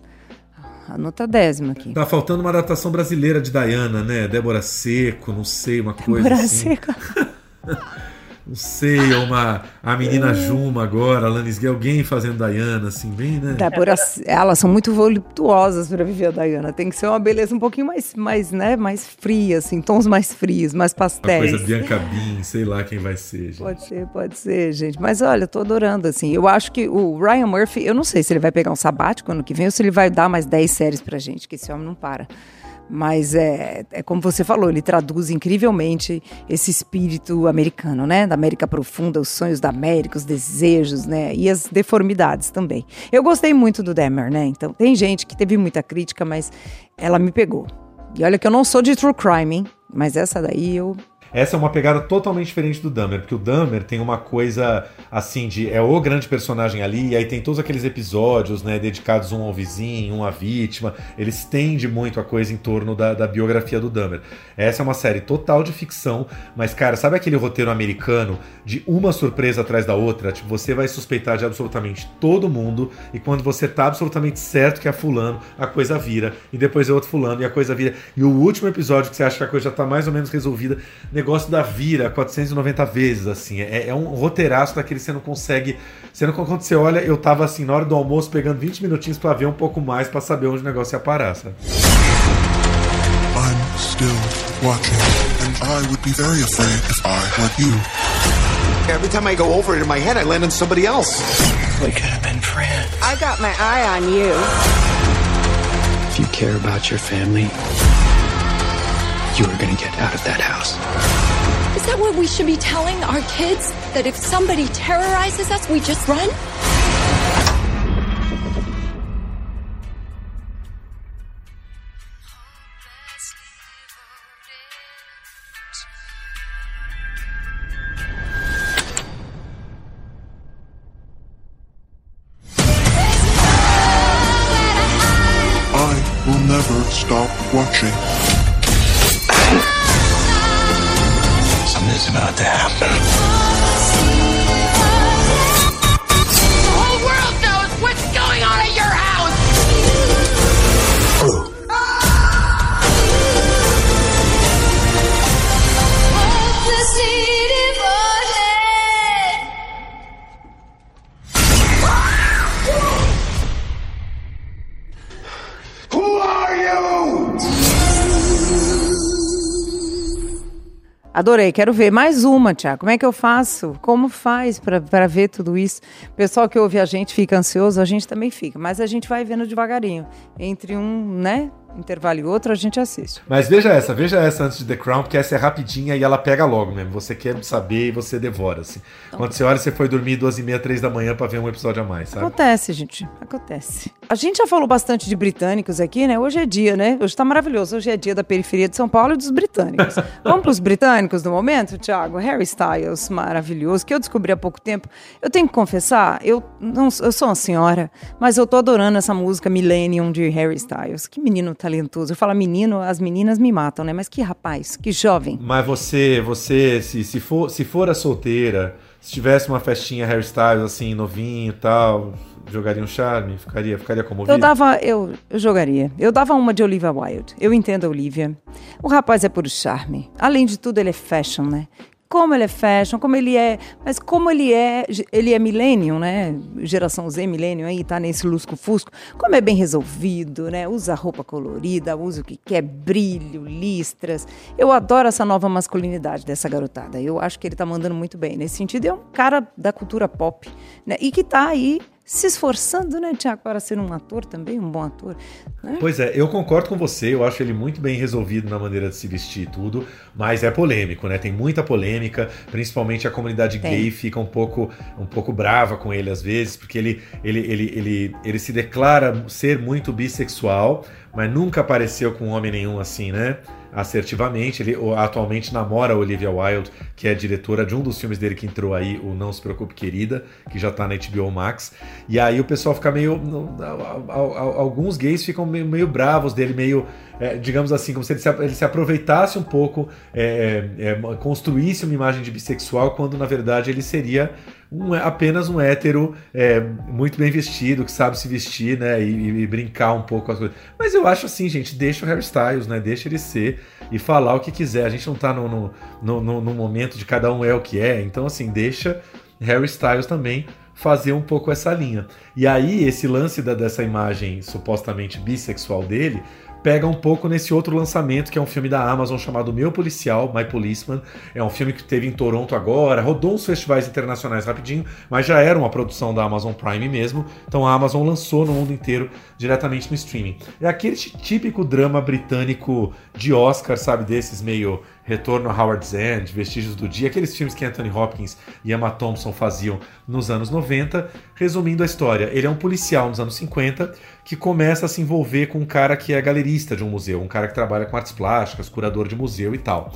a nota décima aqui. Tá faltando uma adaptação brasileira de Diana, né? Débora Seco, não sei, uma coisa Débora assim. Seco. Não sei, uma a menina Juma agora, Alanis Gay, alguém fazendo Diana, assim, bem, né? Débora, elas são muito voluptuosas para viver a Diana. Tem que ser uma beleza um pouquinho mais, mais, né, mais fria, assim, tons mais frios, mais Uma pastéis. coisa Bianca Bin, sei lá quem vai ser, gente. Pode ser, pode ser, gente. Mas olha, eu tô adorando, assim. Eu acho que o Ryan Murphy, eu não sei se ele vai pegar um sabático ano que vem ou se ele vai dar mais 10 séries pra gente, que esse homem não para. Mas é, é como você falou, ele traduz incrivelmente esse espírito americano, né? Da América profunda, os sonhos da América, os desejos, né? E as deformidades também. Eu gostei muito do Demer, né? Então, tem gente que teve muita crítica, mas ela me pegou. E olha que eu não sou de true crime, hein? Mas essa daí eu Essa é uma pegada totalmente diferente do Dahmer, porque o Dahmer tem uma coisa assim de é o grande personagem ali, e aí tem todos aqueles episódios, né, dedicados um ao vizinho, um à vítima. Ele estende muito a coisa em torno da, da biografia do Dahmer. Essa é uma série total de ficção, mas cara, sabe aquele roteiro americano de uma surpresa atrás da outra? Tipo, você vai suspeitar de absolutamente todo mundo, e quando você tá absolutamente certo que é fulano, a coisa vira, e depois é outro fulano, e a coisa vira. E o último episódio que você acha que a coisa já tá mais ou menos resolvida, negócio da vira 490 vezes, assim. É, é um roteiraço daquele que você não consegue. Você não, quando você olha, eu tava assim, na hora do almoço, pegando 20 minutinhos pra ver um pouco mais, pra saber onde o negócio ia parar, sabe? I'm still watching, and I would be very afraid if I were you. Every time I go over it in my head, I land on somebody else. We could have been friends. I got my eye on you. If you care about your family, you are going to get out of that house. That what we should be telling our kids? That if somebody terrorizes us, we just run? I will never stop watching. Something's about to happen. Adorei, quero ver mais uma, Tiago. Como é que eu faço? Como faz para ver tudo isso? O pessoal que ouve a gente fica ansioso, a gente também fica, mas a gente vai vendo devagarinho. Entre um, né, intervalo e outro, a gente assiste. Mas veja essa, veja essa antes de The Crown, porque essa é rapidinha e ela pega logo mesmo. Você quer saber e você devora, assim. Quando você olha, você foi dormir duas e meia, três da manhã pra ver um episódio a mais, sabe? Acontece, gente, acontece. A gente já falou bastante de britânicos aqui, né? Hoje é dia, né? Hoje tá maravilhoso. Hoje é dia da periferia de São Paulo e dos britânicos. Vamos pros britânicos do momento, Thiago? Harry Styles, maravilhoso, que eu descobri há pouco tempo. Eu tenho que confessar, eu, não, eu sou uma senhora, mas eu tô adorando essa música Millennium de Harry Styles. Que menino talentoso. Eu falo menino, as meninas me matam, né? Mas que rapaz, que jovem. Mas você, você, se, se, for, se for a solteira, se tivesse uma festinha Harry Styles, assim, novinho e tal, jogaria um charme? Ficaria, ficaria comovido? Eu dava, eu, eu jogaria. Eu dava uma de Olivia Wilde. Eu entendo a Olivia. O rapaz é puro charme. Além de tudo, ele é fashion, né? Como ele é fashion, como ele é. Mas como ele é. Ele é millennium, né? Geração Z, millennium aí, tá nesse lusco-fusco. Como é bem resolvido, né? Usa roupa colorida, usa o que quer, brilho, listras. Eu adoro essa nova masculinidade dessa garotada. Eu acho que ele tá mandando muito bem nesse sentido. É um cara da cultura pop, né? E que tá aí se esforçando, né, Tiago, para ser um ator também, um bom ator. Né? Pois é, eu concordo com você, eu acho ele muito bem resolvido na maneira de se vestir e tudo, mas é polêmico, né? Tem muita polêmica, principalmente a comunidade Tem. gay fica um pouco, um pouco brava com ele às vezes, porque ele, ele, ele, ele, ele se declara ser muito bissexual, mas nunca apareceu com homem nenhum assim, né? Assertivamente. Ele atualmente namora a Olivia Wilde, que é diretora de um dos filmes dele que entrou aí, o Não Se Preocupe Querida, que já tá na HBO Max. E aí o pessoal fica meio. Alguns gays ficam meio, meio bravos dele, meio. é, digamos assim, como se ele se, ele se aproveitasse um pouco, é, é, é, construísse uma imagem de bissexual, quando na verdade ele seria um- apenas um hétero é, muito bem vestido, que sabe se vestir, né? E, e brincar um pouco com as coisas. Mas eu acho assim, gente, deixa o Harry Styles, né? Deixa ele ser e falar o que quiser. A gente não tá no, no, no, no- no momento de cada um é o que é. Então, assim, deixa Harry Styles também fazer um pouco essa linha. E aí, esse lance da, dessa imagem supostamente bissexual dele pega um pouco nesse outro lançamento, que é um filme da Amazon chamado Meu Policial, My Policeman. É um filme que teve em Toronto agora, rodou uns festivais internacionais rapidinho, mas já era uma produção da Amazon Prime mesmo. Então a Amazon lançou no mundo inteiro diretamente no streaming. É aquele tí- típico drama britânico de Oscar, sabe? Desses meio Retorno a Howard's End, Vestígios do Dia, aqueles filmes que Anthony Hopkins e Emma Thompson faziam nos anos 90. Resumindo a história, ele é um policial nos anos 50 que começa a se envolver com um cara que é galerista de um museu, um cara que trabalha com artes plásticas, curador de museu e tal.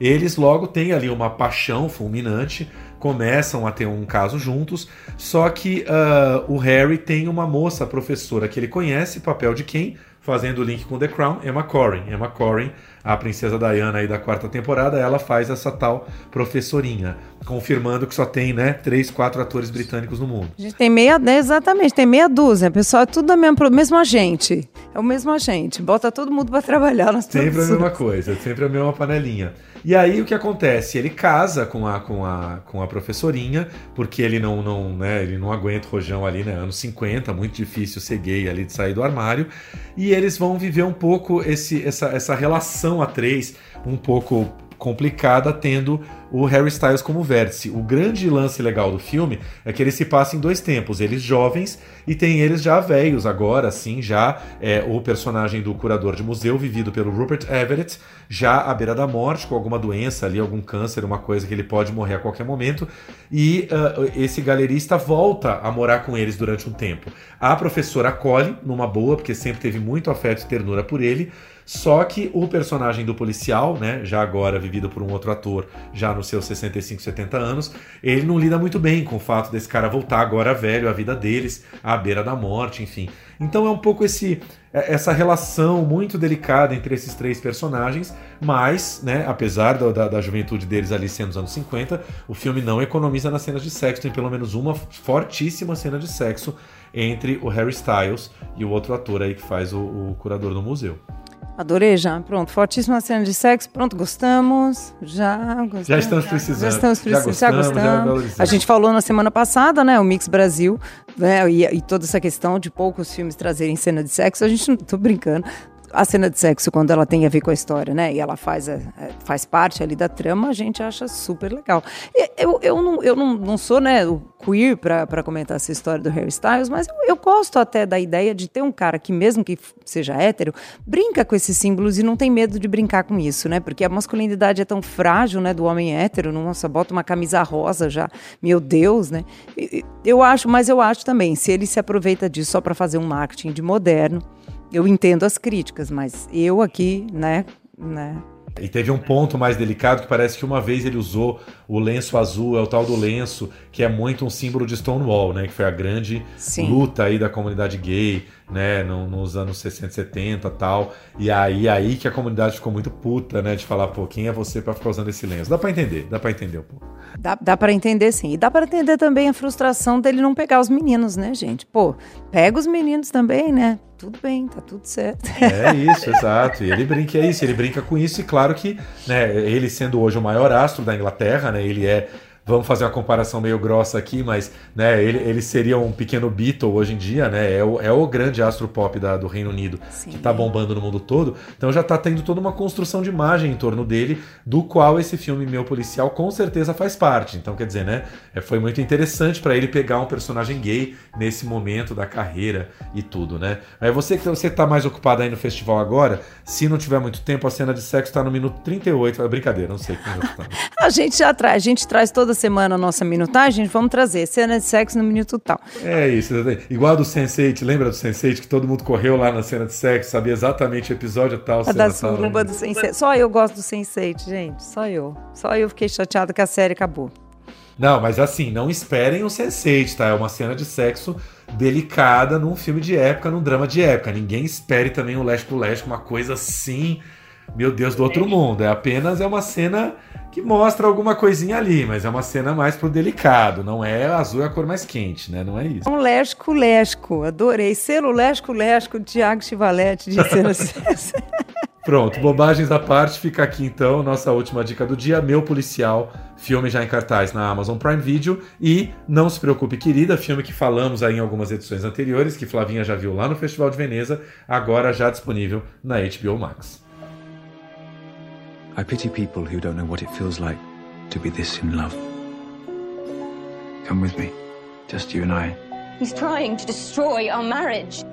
Eles logo têm ali uma paixão fulminante, começam a ter um caso juntos, só que ah, o Harry tem uma moça professora que ele conhece, papel de quem? Fazendo o link com The Crown, Emma Corrin. Emma Corrin, a princesa Diana aí da quarta temporada, ela faz essa tal professorinha, confirmando que só tem, né, três, quatro atores britânicos no mundo. A gente tem meia, né, exatamente, tem meia dúzia. Pessoal, é tudo da mesma, mesmo agente. É o mesmo agente. Bota todo mundo para trabalhar nas Sempre a produções. mesma coisa, sempre a mesma panelinha. E aí o que acontece? Ele casa com a, com a, com a professorinha, porque ele não, não, né, ele não aguenta o rojão ali, né? Anos 50, muito difícil ser gay ali de sair do armário. E eles vão viver um pouco esse, essa, essa relação a três, um pouco complicada, tendo o Harry Styles como vértice. O grande lance legal do filme é que ele se passa em dois tempos, eles jovens e tem eles já velhos agora, sim, já é o personagem do curador de museu vivido pelo Rupert Everett, já à beira da morte, com alguma doença ali, algum câncer, uma coisa que ele pode morrer a qualquer momento, e ah, esse galerista volta a morar com eles durante um tempo. A professora acolhe numa boa, porque sempre teve muito afeto e ternura por ele, só que o personagem do policial, né, já agora vivido por um outro ator, já nos seus 65, 70 anos, ele não lida muito bem com o fato desse cara voltar agora velho, a vida deles, à beira da morte, enfim. Então é um pouco esse é- essa relação muito delicada entre esses três personagens, mas, né, apesar da, da, juventude deles ali sendo os anos 50, o filme não economiza nas cenas de sexo, tem pelo menos uma fortíssima cena de sexo entre o Harry Styles e o outro ator aí que faz o, o curador do museu. Adorei já. Pronto, fortíssima cena de sexo. Pronto, gostamos. Já gostamos. Já estamos precisando. Já estamos Já precisando. Já gostamos, gostamos. já a gente falou na semana passada, né? O Mix Brasil, né? E, e toda essa questão de poucos filmes trazerem cena de sexo. A gente não tô brincando. A cena de sexo, quando ela tem a ver com a história, né? E ela faz, faz parte ali da trama, a gente acha super legal. Eu, eu, não, eu não, não sou, né, o queer pra comentar essa história do Harry Styles, mas eu, eu gosto até da ideia de ter um cara que, mesmo que seja hétero, brinca com esses símbolos e não tem medo de brincar com isso, né? Porque a masculinidade é tão frágil, né, do homem hétero, nossa, bota uma camisa rosa já, meu Deus, né? Eu acho, mas eu acho também, se ele se aproveita disso só para fazer um marketing de moderno, eu entendo as críticas, mas eu aqui, né, né, E teve um ponto mais delicado que parece que uma vez ele usou o lenço azul, é o tal do lenço, que é muito um símbolo de Stonewall, né? Que foi a grande Sim. luta aí da comunidade gay, né? no- nos anos 60, 70 tal. E aí, aí que a comunidade ficou muito puta, né? De falar, pô, quem é você pra ficar usando esse lenço? Dá pra entender, dá pra entender um pouco. Dá, dá para entender sim. E dá para entender também a frustração dele não pegar os meninos, né, gente? Pô, pega os meninos também, né? Tudo bem, tá tudo certo. É isso, exato. E ele brinca é isso, ele brinca com isso, e claro que, né, ele sendo hoje o maior astro da Inglaterra, né? Ele é vamos fazer uma comparação meio grossa aqui, mas né, ele, ele seria um pequeno Beatle hoje em dia, né? É o, é o grande astro pop da, do Reino Unido Sim. que tá bombando no mundo todo. Então já tá tendo toda uma construção de imagem em torno dele, do qual esse filme Meu Policial com certeza faz parte. Então, quer dizer, né? É, foi muito interessante para ele pegar um personagem gay nesse momento da carreira e tudo, né? Mas você que você tá mais ocupado aí no festival agora, se não tiver muito tempo, a cena de sexo tá no minuto 38. É brincadeira, não sei tá. a gente já traz, a gente traz toda semana a nossa minutagem, vamos trazer cena de sexo no minuto tal. É isso, igual do Sense8, lembra do Sense8 que todo mundo correu lá na cena de sexo, sabia exatamente o episódio tal, a da suruba do Sense8. Só eu gosto do Sense8, gente, só eu. Só eu fiquei chateada que a série acabou. Não, mas assim, não esperem o Sense8, tá? É uma cena de sexo delicada num filme de época, num drama de época. Ninguém espere também o Leste pro Leste, uma coisa assim, meu Deus, do outro mundo. É apenas é uma cena que mostra alguma coisinha ali, mas é uma cena mais pro delicado, não é azul é a cor mais quente, né? Não é isso. Um lesco lesco, adorei. Selo lesco lesco, Tiago Chivalete de cena Pronto, bobagens à parte, fica aqui então nossa última dica do dia, Meu Policial, filme já em cartaz na Amazon Prime Video e Não se preocupe querida, filme que falamos aí em algumas edições anteriores, que Flavinha já viu lá no Festival de Veneza, agora já disponível na HBO Max. I pity people who don't know what it feels like to be this in love. Come with me, just you and I. He's trying to destroy our marriage.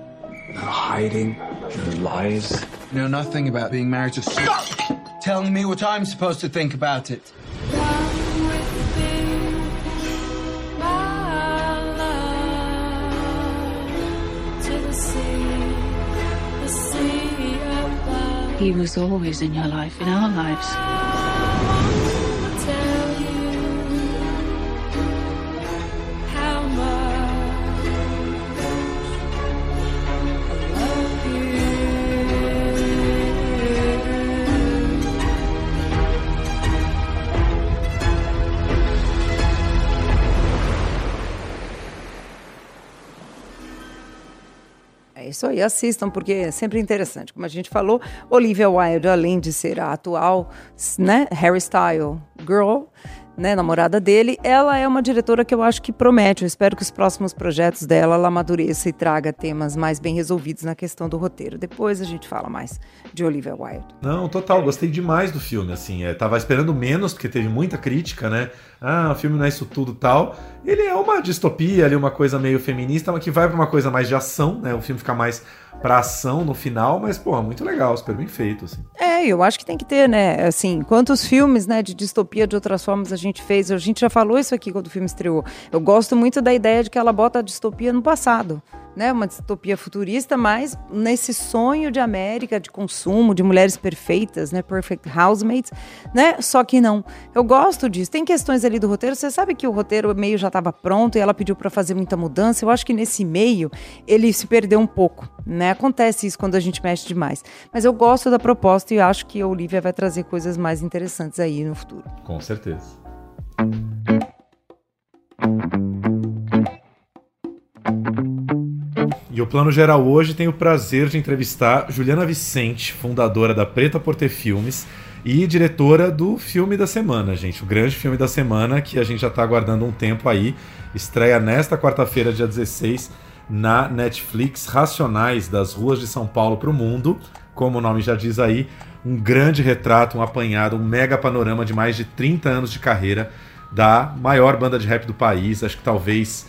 No hiding, no lies. You know nothing about being married to. Stop telling me what I'm supposed to think about it. He was always in your life, in our lives. Isso aí, assistam, porque é sempre interessante. Como a gente falou, Olivia Wilde, além de ser a atual né, Harry Style Girl, né, namorada dele, ela é uma diretora que eu acho que promete. Eu espero que os próximos projetos dela ela amadureça e traga temas mais bem resolvidos na questão do roteiro. Depois a gente fala mais de Olivia Wilde. Não, total, gostei demais do filme, assim, é, tava esperando menos, porque teve muita crítica, né? Ah, o filme não é isso tudo tal. Ele é uma distopia ali, uma coisa meio feminista, que vai para uma coisa mais de ação, né? O filme fica mais pra ação no final, mas, porra, muito legal, super bem feito, assim. É, eu acho que tem que ter, né? Assim, quantos filmes, né, de distopia de outras formas a gente fez? A gente já falou isso aqui quando o filme estreou. Eu gosto muito da ideia de que ela bota a distopia no passado né, uma distopia futurista, mas nesse sonho de América, de consumo, de mulheres perfeitas, né, perfect housemates, né, só que não. Eu gosto disso. Tem questões ali do roteiro, você sabe que o roteiro meio já estava pronto e ela pediu para fazer muita mudança. Eu acho que nesse meio ele se perdeu um pouco, né? Acontece isso quando a gente mexe demais. Mas eu gosto da proposta e acho que a Olivia vai trazer coisas mais interessantes aí no futuro. Com certeza. E o plano geral hoje tem o prazer de entrevistar Juliana Vicente, fundadora da Preta por Ter Filmes e diretora do filme da semana, gente. O grande filme da semana que a gente já está aguardando um tempo aí. Estreia nesta quarta-feira, dia 16, na Netflix, Racionais das Ruas de São Paulo para o Mundo. Como o nome já diz aí, um grande retrato, um apanhado, um mega panorama de mais de 30 anos de carreira da maior banda de rap do país. Acho que talvez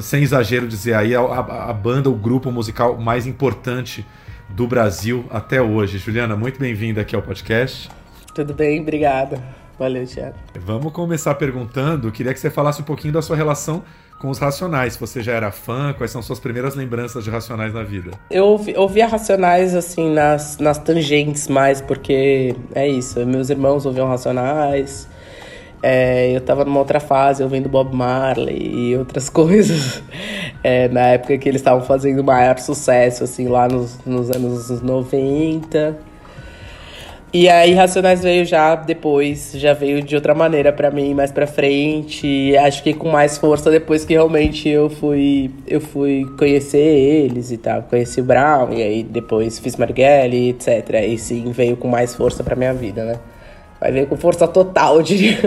sem exagero dizer aí, a, a, a, banda, o grupo musical mais importante do Brasil até hoje. Juliana, muito bem-vinda aqui ao podcast. Tudo bem, obrigada. Valeu, Thiago. Vamos começar perguntando, queria que você falasse um pouquinho da sua relação com os Racionais. Se você já era fã, quais são suas primeiras lembranças de Racionais na vida? Eu ouvi, ouvia Racionais, assim, nas, nas tangentes mais, porque é isso, meus irmãos ouviam Racionais, é, eu tava numa outra fase, ouvindo Bob Marley e outras coisas. É, na época que eles estavam fazendo maior sucesso, assim, lá nos, nos anos 90. E aí Racionais veio já depois, já veio de outra maneira para mim, mais para frente. Acho que com mais força depois que realmente eu fui eu fui conhecer eles e tal, conheci o Brown e aí depois fiz Marighella, etc. E sim, veio com mais força para minha vida, né? Vai ver com força total, eu diria.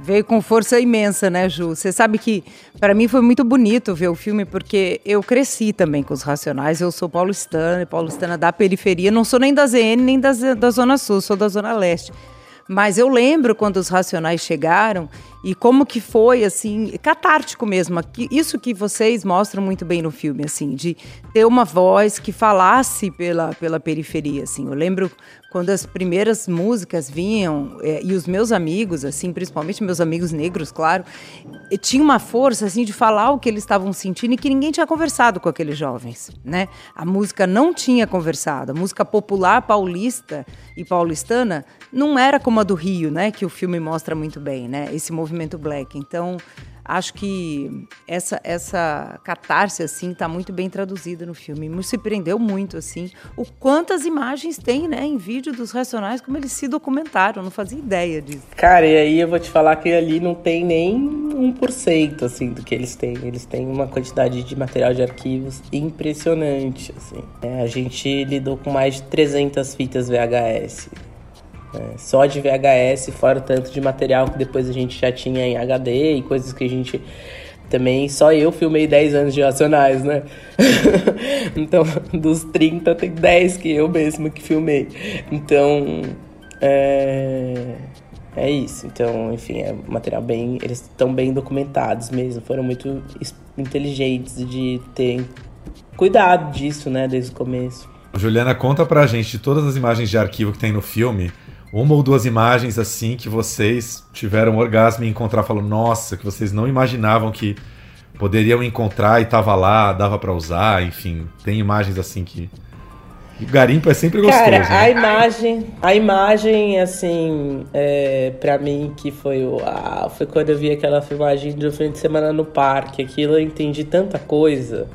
Veio com força imensa, né, Ju? Você sabe que para mim foi muito bonito ver o filme porque eu cresci também com os Racionais. Eu sou paulistana, paulistana da periferia. Não sou nem da ZN nem da, da Zona Sul, sou da Zona Leste. Mas eu lembro quando os Racionais chegaram e como que foi assim catártico mesmo isso que vocês mostram muito bem no filme assim de ter uma voz que falasse pela, pela periferia assim eu lembro quando as primeiras músicas vinham é, e os meus amigos assim principalmente meus amigos negros claro tinha uma força assim de falar o que eles estavam sentindo e que ninguém tinha conversado com aqueles jovens né? A música não tinha conversado. A música popular paulista e paulistana não era como a do Rio né? Que o filme mostra muito bem né? Esse movimento movimento black. Então, acho que essa essa catarse assim está muito bem traduzida no filme. Me surpreendeu muito assim o quantas imagens tem, né, em vídeo dos Racionais, como eles se documentaram. Não fazia ideia disso. Cara, e aí eu vou te falar que ali não tem nem 1% assim do que eles têm. Eles têm uma quantidade de material de arquivos impressionante, assim. É, a gente lidou com mais de 300 fitas VHS. É, só de VHS, fora o tanto de material que depois a gente já tinha em HD e coisas que a gente também. Só eu filmei 10 anos de Racionais, né? então, dos 30, tem 10 que eu mesmo que filmei. Então, é. É isso. Então, enfim, é material bem. Eles estão bem documentados mesmo. Foram muito inteligentes de terem cuidado disso, né, desde o começo. Juliana, conta pra gente de todas as imagens de arquivo que tem no filme uma ou duas imagens assim que vocês tiveram orgasmo em encontrar, falou, nossa, que vocês não imaginavam que poderiam encontrar e tava lá, dava para usar, enfim, tem imagens assim que o garimpo é sempre gostoso. Cara, né? a imagem, a imagem, assim, é, para mim que foi o, foi quando eu vi aquela filmagem do fim de semana no parque. Aquilo eu entendi tanta coisa.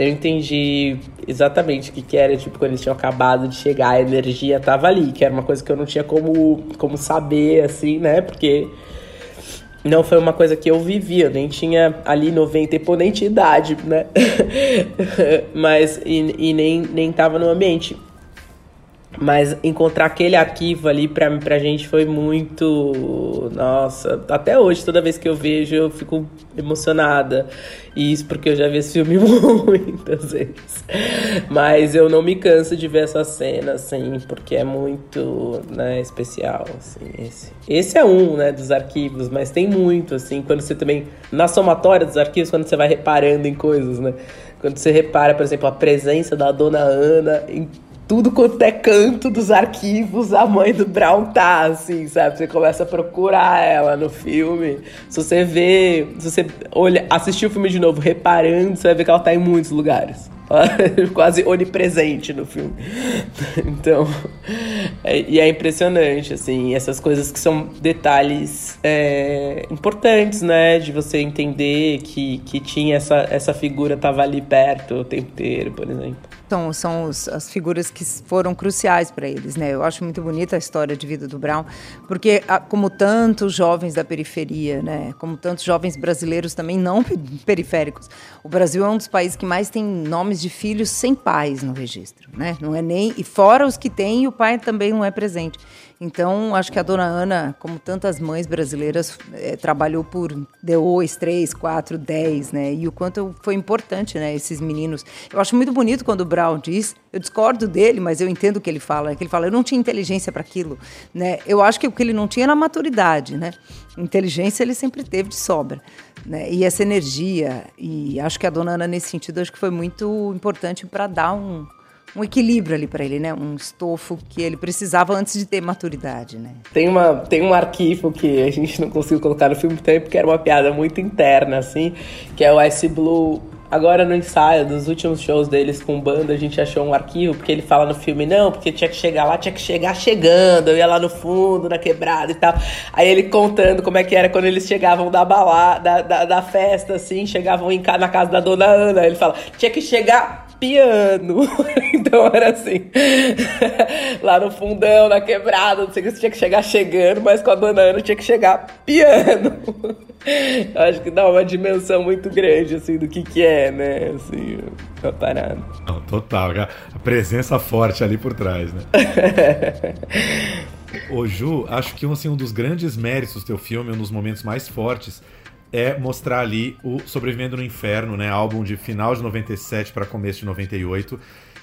Eu entendi exatamente o que, que era, tipo, quando eles tinham acabado de chegar, a energia tava ali, que era uma coisa que eu não tinha como, como saber, assim, né? Porque não foi uma coisa que eu vivia, eu nem tinha ali 90 e tinha idade, né? Mas, e, e, nem, nem tava no ambiente. Mas encontrar aquele arquivo ali pra, pra gente foi muito. Nossa, até hoje, toda vez que eu vejo, eu fico emocionada. E isso porque eu já vi esse filme muitas vezes. Mas eu não me canso de ver essa cena, assim, porque é muito né, especial. Assim, esse. esse é um né, dos arquivos, mas tem muito, assim, quando você também. Na somatória dos arquivos, quando você vai reparando em coisas, né? Quando você repara, por exemplo, a presença da dona Ana em tudo quanto é canto dos arquivos, a mãe do Brown tá, assim, sabe? Você começa a procurar ela no filme. Se você vê, se você olha, assistir o filme de novo reparando, você vai ver que ela tá em muitos lugares. quase onipresente no filme. Então, é, e é impressionante, assim, essas coisas que são detalhes é, importantes, né? De você entender que, que tinha essa, essa figura, tava ali perto o tempo inteiro, por exemplo são, são os, as figuras que foram cruciais para eles, né? Eu acho muito bonita a história de vida do Brown, porque como tantos jovens da periferia, né? Como tantos jovens brasileiros também não periféricos, o Brasil é um dos países que mais tem nomes de filhos sem pais no registro, né? Não é nem e fora os que têm, o pai também não é presente. Então, acho que a dona Ana, como tantas mães brasileiras, é, trabalhou por dois, três, quatro, dez, né? E o quanto foi importante, né? Esses meninos. Eu acho muito bonito quando o Brown diz, eu discordo dele, mas eu entendo o que ele fala. Que ele fala, eu não tinha inteligência para aquilo, né? Eu acho que o que ele não tinha era maturidade, né? Inteligência ele sempre teve de sobra, né? E essa energia. E acho que a dona Ana nesse sentido acho que foi muito importante para dar um um equilíbrio ali para ele, né? Um estofo que ele precisava antes de ter maturidade, né? Tem, uma, tem um arquivo que a gente não conseguiu colocar no filme também porque era uma piada muito interna, assim, que é o Ice Blue Agora no ensaio dos últimos shows deles com banda, a gente achou um arquivo, porque ele fala no filme, não, porque tinha que chegar lá, tinha que chegar chegando, eu ia lá no fundo, na quebrada e tal. Aí ele contando como é que era quando eles chegavam da balada, da, da, da festa, assim, chegavam em, na casa da dona Ana. Ele fala, tinha que chegar piano. então era assim. Lá no fundão, na quebrada, não sei se tinha que chegar chegando, mas com a dona Ana tinha que chegar piano. Eu acho que dá uma dimensão muito grande, assim, do que que é, né? Assim, a parada. Não, total, a presença forte ali por trás, né? Ô Ju, acho que assim, um dos grandes méritos do teu filme, um dos momentos mais fortes, é mostrar ali o Sobrevivendo no Inferno, né? Álbum de final de 97 para começo de 98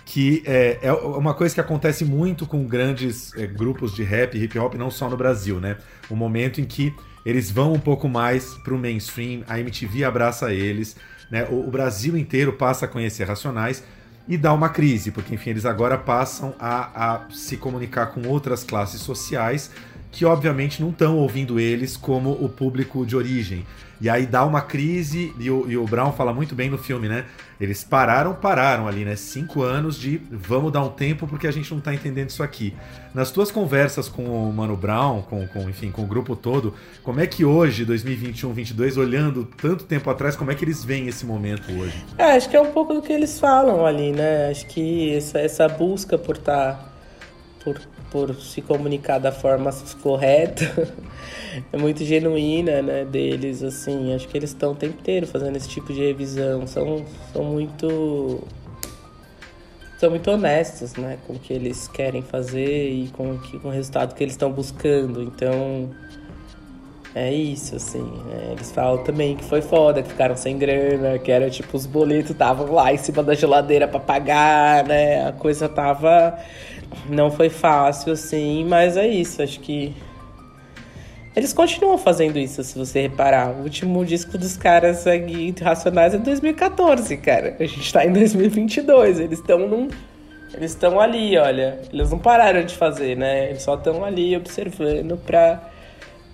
que é, é, uma coisa que acontece muito com grandes é, grupos de rap e hip hop, não só no Brasil, né? O momento em que eles vão um pouco mais pro mainstream, a MTV abraça eles, né? O, o Brasil inteiro passa a conhecer Racionais e dá uma crise, porque enfim, eles agora passam a, a se comunicar com outras classes sociais que obviamente não estão ouvindo eles como o público de origem. E aí dá uma crise, e o, e o Brown fala muito bem no filme, né? Eles pararam, pararam ali, né? Cinco anos de vamos dar um tempo porque a gente não tá entendendo isso aqui. Nas tuas conversas com o Mano Brown, com, com enfim, com o grupo todo, como é que hoje, 2021, 2022, olhando tanto tempo atrás, como é que eles veem esse momento hoje? É, acho que é um pouco do que eles falam ali, né? Acho que essa, essa busca por estar. Tá, por por se comunicar da forma correta é muito genuína, né, deles, assim, acho que eles estão o tempo inteiro fazendo esse tipo de revisão, são, são muito são muito honestos, né, com o que eles querem fazer e com, com o resultado que eles estão buscando, então é isso, assim. É, eles falam também que foi foda, que ficaram sem grana, que era tipo, os boletos estavam lá em cima da geladeira para pagar, né? A coisa tava não foi fácil, assim, mas é isso. Acho que eles continuam fazendo isso, se você reparar. O último disco dos caras aqui, Racionais é 2014, cara. A gente tá em 2022. Eles estão num. Eles estão ali, olha. Eles não pararam de fazer, né? Eles só estão ali observando pra,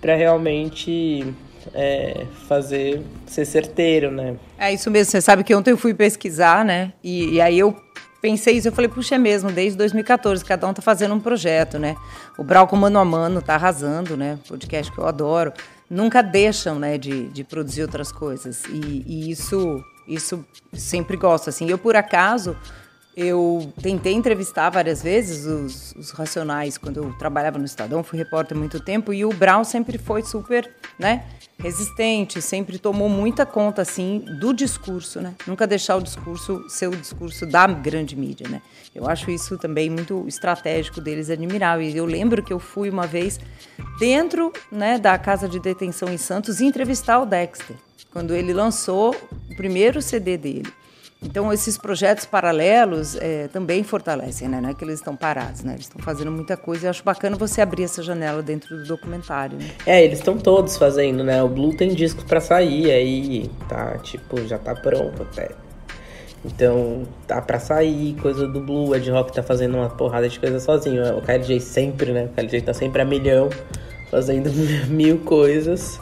pra realmente é, fazer ser certeiro, né? É isso mesmo. Você sabe que ontem eu fui pesquisar, né? E, e aí eu pensei isso, eu falei, puxa, é mesmo, desde 2014, cada um tá fazendo um projeto, né? O Brau Mano a Mano tá arrasando, né? Podcast que eu adoro. Nunca deixam, né, de, de produzir outras coisas. E, e isso, isso sempre gosto, assim. Eu, por acaso, eu tentei entrevistar várias vezes os, os, Racionais quando eu trabalhava no Estadão, fui repórter muito tempo, e o Brown sempre foi super, né, resistente, sempre tomou muita conta, assim, do discurso, né, nunca deixar o discurso ser o discurso da grande mídia, né. Eu acho isso também muito estratégico deles, admirável. E eu lembro que eu fui uma vez dentro, né, da casa de detenção em Santos entrevistar o Dexter, quando ele lançou o primeiro CD dele. Então, esses projetos paralelos é, também fortalecem, né? Não é que eles estão parados, né? Eles estão fazendo muita coisa eu acho bacana você abrir essa janela dentro do documentário. Né? É, eles estão todos fazendo, né? O Blue tem discos para sair, aí tá, tipo, já tá pronto até. Então, tá pra sair coisa do Blue, Ed Rock tá fazendo uma porrada de coisa sozinho. O KLJ sempre, né? O KLJ tá sempre a milhão, fazendo mil coisas.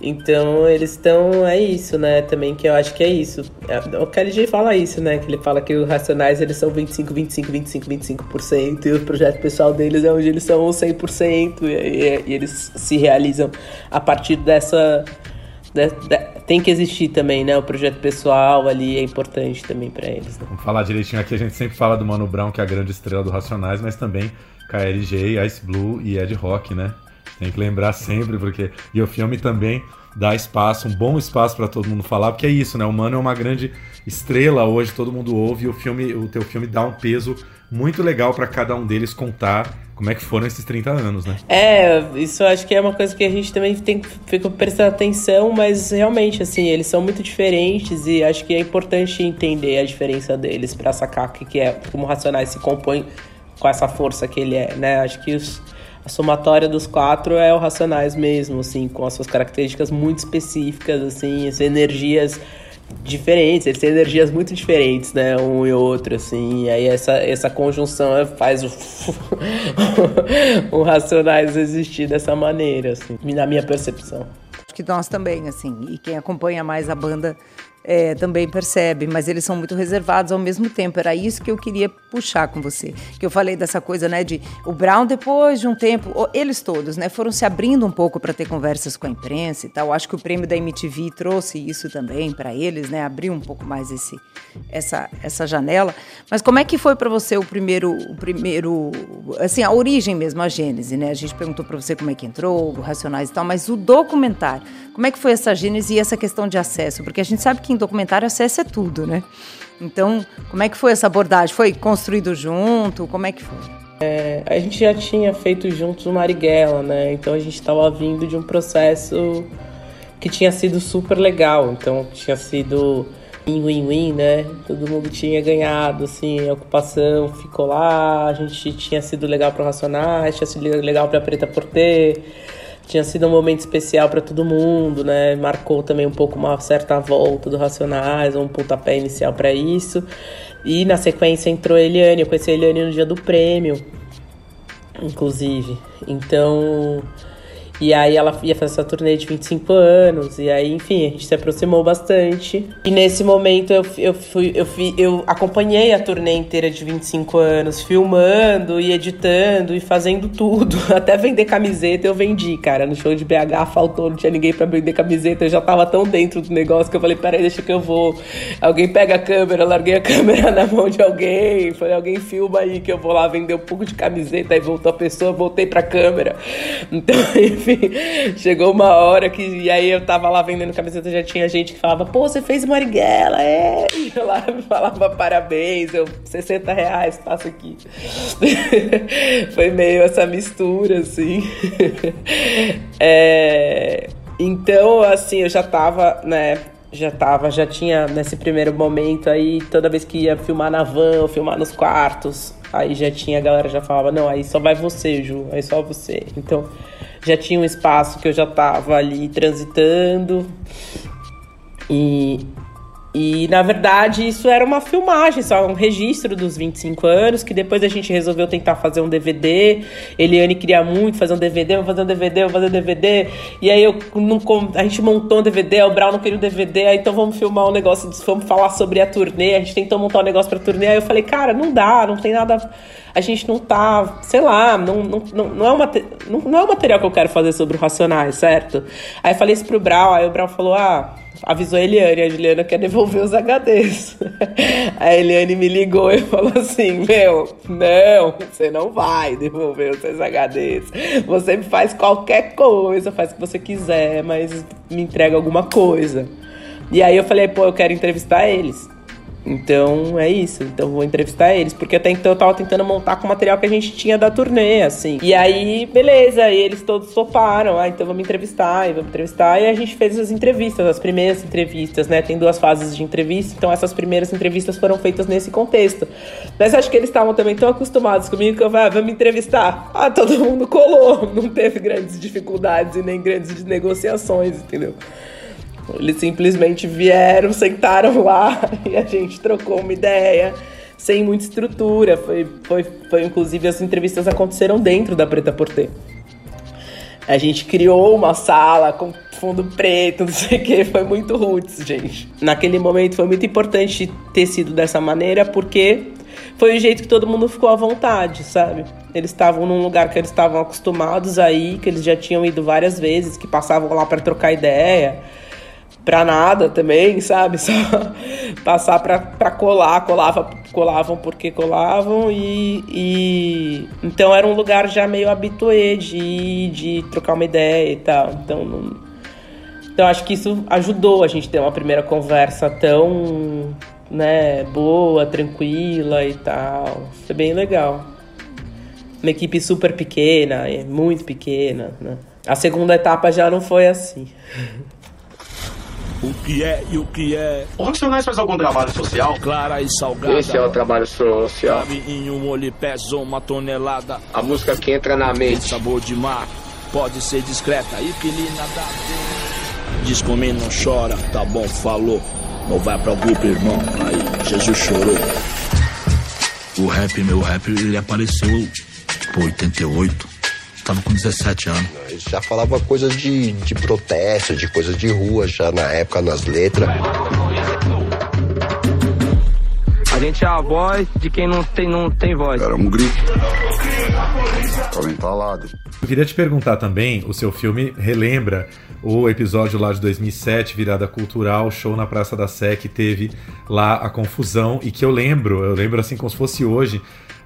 Então eles estão. É isso, né? Também que eu acho que é isso. É, o KLJ fala isso, né? Que ele fala que os Racionais eles são 25, 25, 25, 25%. E o projeto pessoal deles é onde eles são 100%. E, e, e eles se realizam a partir dessa. De, de, tem que existir também, né? O projeto pessoal ali é importante também para eles. Né? Vamos falar direitinho aqui. A gente sempre fala do Mano Brown, que é a grande estrela do Racionais, mas também KLJ, Ice Blue e Ed Rock, né? Tem que lembrar sempre, porque. E o filme também dá espaço, um bom espaço para todo mundo falar, porque é isso, né? O Mano é uma grande estrela hoje, todo mundo ouve, e o filme, o teu filme dá um peso muito legal para cada um deles contar como é que foram esses 30 anos, né? É, isso acho que é uma coisa que a gente também tem que prestar atenção, mas realmente, assim, eles são muito diferentes e acho que é importante entender a diferença deles para sacar o que, que é, como Racionais se compõe com essa força que ele é, né? Acho que os a somatória dos quatro é o Racionais mesmo, assim, com as suas características muito específicas, assim, as energias diferentes, eles têm energias muito diferentes, né, um e outro, assim, e aí essa, essa conjunção faz o, o Racionais existir dessa maneira, assim, na minha percepção. Acho que nós também, assim, e quem acompanha mais a banda é, também percebe, mas eles são muito reservados ao mesmo tempo. Era isso que eu queria puxar com você. Que eu falei dessa coisa, né, de o Brown depois de um tempo, eles todos, né, foram se abrindo um pouco para ter conversas com a imprensa e tal. Acho que o prêmio da MTV trouxe isso também para eles, né, abriu um pouco mais esse essa essa janela. Mas como é que foi para você o primeiro o primeiro assim, a origem mesmo, a gênese, né? A gente perguntou para você como é que entrou, o Racionais e tal, mas o documentário, como é que foi essa gênese e essa questão de acesso? Porque a gente sabe que documentário acesso é tudo, né? Então, como é que foi essa abordagem? Foi construído junto? Como é que foi? É, a gente já tinha feito juntos o Marighella, né? Então a gente estava vindo de um processo que tinha sido super legal. Então tinha sido win-win-win, né? Todo mundo tinha ganhado, assim, a ocupação ficou lá, a gente tinha sido legal para Racionais, tinha sido legal para Preta Porter, tinha sido um momento especial para todo mundo, né? Marcou também um pouco uma certa volta do Racionais, um pontapé inicial para isso. E na sequência entrou a Eliane, eu conheci a Eliane no dia do prêmio, inclusive. Então, e aí ela ia fazer essa turnê de 25 anos. E aí, enfim, a gente se aproximou bastante. E nesse momento eu, eu, fui, eu, fui, eu acompanhei a turnê inteira de 25 anos, filmando e editando e fazendo tudo. Até vender camiseta eu vendi, cara. No show de BH faltou, não tinha ninguém para vender camiseta. Eu já tava tão dentro do negócio que eu falei, peraí, deixa que eu vou. Alguém pega a câmera, eu larguei a câmera na mão de alguém. Falei, alguém filma aí que eu vou lá vender um pouco de camiseta. Aí voltou a pessoa, voltei pra câmera. Então, enfim enfim, chegou uma hora que. E aí eu tava lá vendendo camiseta, já tinha gente que falava, pô, você fez Marighella, é. E eu lá falava parabéns, eu 60 reais, passa aqui. Foi meio essa mistura, assim. é, então, assim, eu já tava, né? já tava, já tinha nesse primeiro momento aí, toda vez que ia filmar na van ou filmar nos quartos, aí já tinha, a galera já falava, não, aí só vai você, Ju, aí só você. Então, já tinha um espaço que eu já estava ali transitando. E, e na verdade isso era uma filmagem, só um registro dos 25 anos, que depois a gente resolveu tentar fazer um DVD. Eliane queria muito fazer um DVD, vou fazer um DVD, vou fazer um DVD. E aí eu não, a gente montou um DVD, o Brown não queria um DVD, aí então vamos filmar um negócio, vamos falar sobre a turnê. A gente tentou montar um negócio pra turnê, aí eu falei, cara, não dá, não tem nada a gente não tá, sei lá, não, não, não, é, um, não, não é o material que eu quero fazer sobre o Racionais, certo? Aí eu falei isso pro Brau, aí o Brau falou, ah, avisou a Eliane, a Juliana quer devolver os HDs. a Eliane me ligou e falou assim, meu, não, você não vai devolver os seus HDs. Você faz qualquer coisa, faz o que você quiser, mas me entrega alguma coisa. E aí eu falei, pô, eu quero entrevistar eles. Então é isso. Então vou entrevistar eles. Porque até então eu tava tentando montar com o material que a gente tinha da turnê, assim. E aí, beleza, e eles todos toparam. Ah, então vamos entrevistar, e vamos entrevistar. E a gente fez as entrevistas, as primeiras entrevistas, né? Tem duas fases de entrevista, então essas primeiras entrevistas foram feitas nesse contexto. Mas acho que eles estavam também tão acostumados comigo que eu falei, ah, vamos entrevistar. Ah, todo mundo colou. Não teve grandes dificuldades e nem grandes negociações, entendeu? Eles simplesmente vieram, sentaram lá e a gente trocou uma ideia sem muita estrutura. Foi, foi, foi inclusive as entrevistas aconteceram dentro da Preta Porter. A gente criou uma sala com fundo preto, não sei o que, foi muito roots, gente. Naquele momento foi muito importante ter sido dessa maneira porque foi o jeito que todo mundo ficou à vontade, sabe? Eles estavam num lugar que eles estavam acostumados aí, que eles já tinham ido várias vezes, que passavam lá para trocar ideia pra nada também, sabe? Só passar pra, colar, colava, colavam porque colavam e, e, Então era um lugar já meio habitué de, de trocar uma ideia e tal. Então, não... então acho que isso ajudou a gente ter uma primeira conversa tão né, boa, tranquila e tal. Foi bem legal. Uma equipe super pequena, muito pequena, né? A segunda etapa já não foi assim. O que é e o que é. O Racionais faz algum trabalho social? Clara e salgada. Esse é o trabalho social. Cabe em um olho pesa uma tonelada. A música que entra na mente. Sabor de mar. Pode ser discreta e que lhe nada Diz comigo não chora, tá bom, falou. Não vai pra grupo, irmão. Aí, Jesus chorou. O rap, meu rap, ele apareceu, tipo, 88 tava com 17 anos. Ele já falava coisas de, de protesto, de coisas de rua, já na época, nas letras. A gente é a voz de quem não tem, não tem voz. Era um grito. Tava entalado. Eu queria te perguntar também, o seu filme relembra o episódio lá de 2007, virada cultural, show na Praça da Sé, que teve lá a confusão, e que eu lembro, eu lembro assim como se fosse hoje,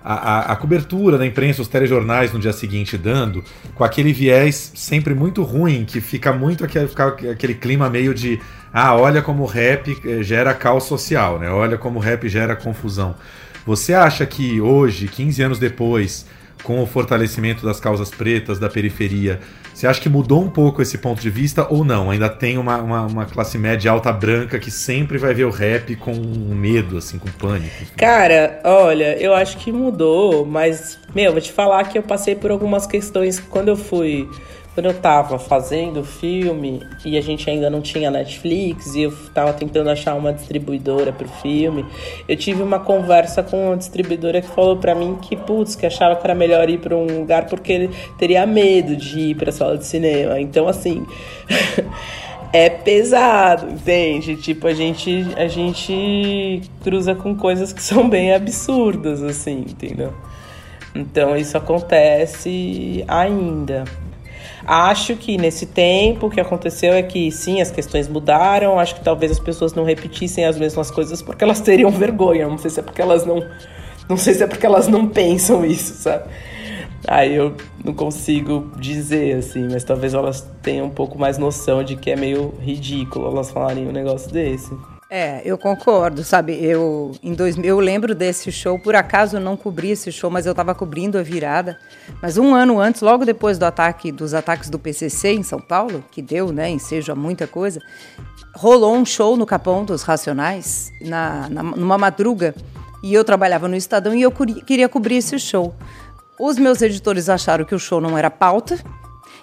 a, a, a, cobertura da imprensa, os telejornais no dia seguinte dando, com aquele viés sempre muito ruim, que fica muito aquele, fica aquele clima meio de ah, olha como o rap eh, gera caos social, né? Olha como o rap gera confusão. Você acha que hoje, 15 anos depois, com o fortalecimento das causas pretas, da periferia. Você acha que mudou um pouco esse ponto de vista ou não? Ainda tem uma, uma, uma classe média alta branca que sempre vai ver o rap com medo, assim, com pânico? Cara, olha, eu acho que mudou, mas, meu, vou te falar que eu passei por algumas questões quando eu fui quando eu tava fazendo o filme e a gente ainda não tinha Netflix e eu tava tentando achar uma distribuidora pro filme, eu tive uma conversa com uma distribuidora que falou para mim que, putz, que achava que era melhor ir para um lugar porque ele teria medo de ir pra sala de cinema. Então, assim. é pesado, entende? Tipo, a gente, a gente cruza com coisas que são bem absurdas, assim, entendeu? Então isso acontece ainda. Acho que nesse tempo o que aconteceu é que sim, as questões mudaram. Acho que talvez as pessoas não repetissem as mesmas coisas porque elas teriam vergonha. Não sei se é porque elas não. Não sei se é porque elas não pensam isso, sabe? Aí eu não consigo dizer, assim, mas talvez elas tenham um pouco mais noção de que é meio ridículo elas falarem um negócio desse. É, eu concordo, sabe? Eu em dois, eu lembro desse show, por acaso eu não cobri esse show, mas eu estava cobrindo a virada. Mas um ano antes, logo depois do ataque dos ataques do PCC em São Paulo, que deu, né, ensejo a muita coisa, rolou um show no Capão dos Racionais na, na numa madruga e eu trabalhava no Estadão e eu queria cobrir esse show. Os meus editores acharam que o show não era pauta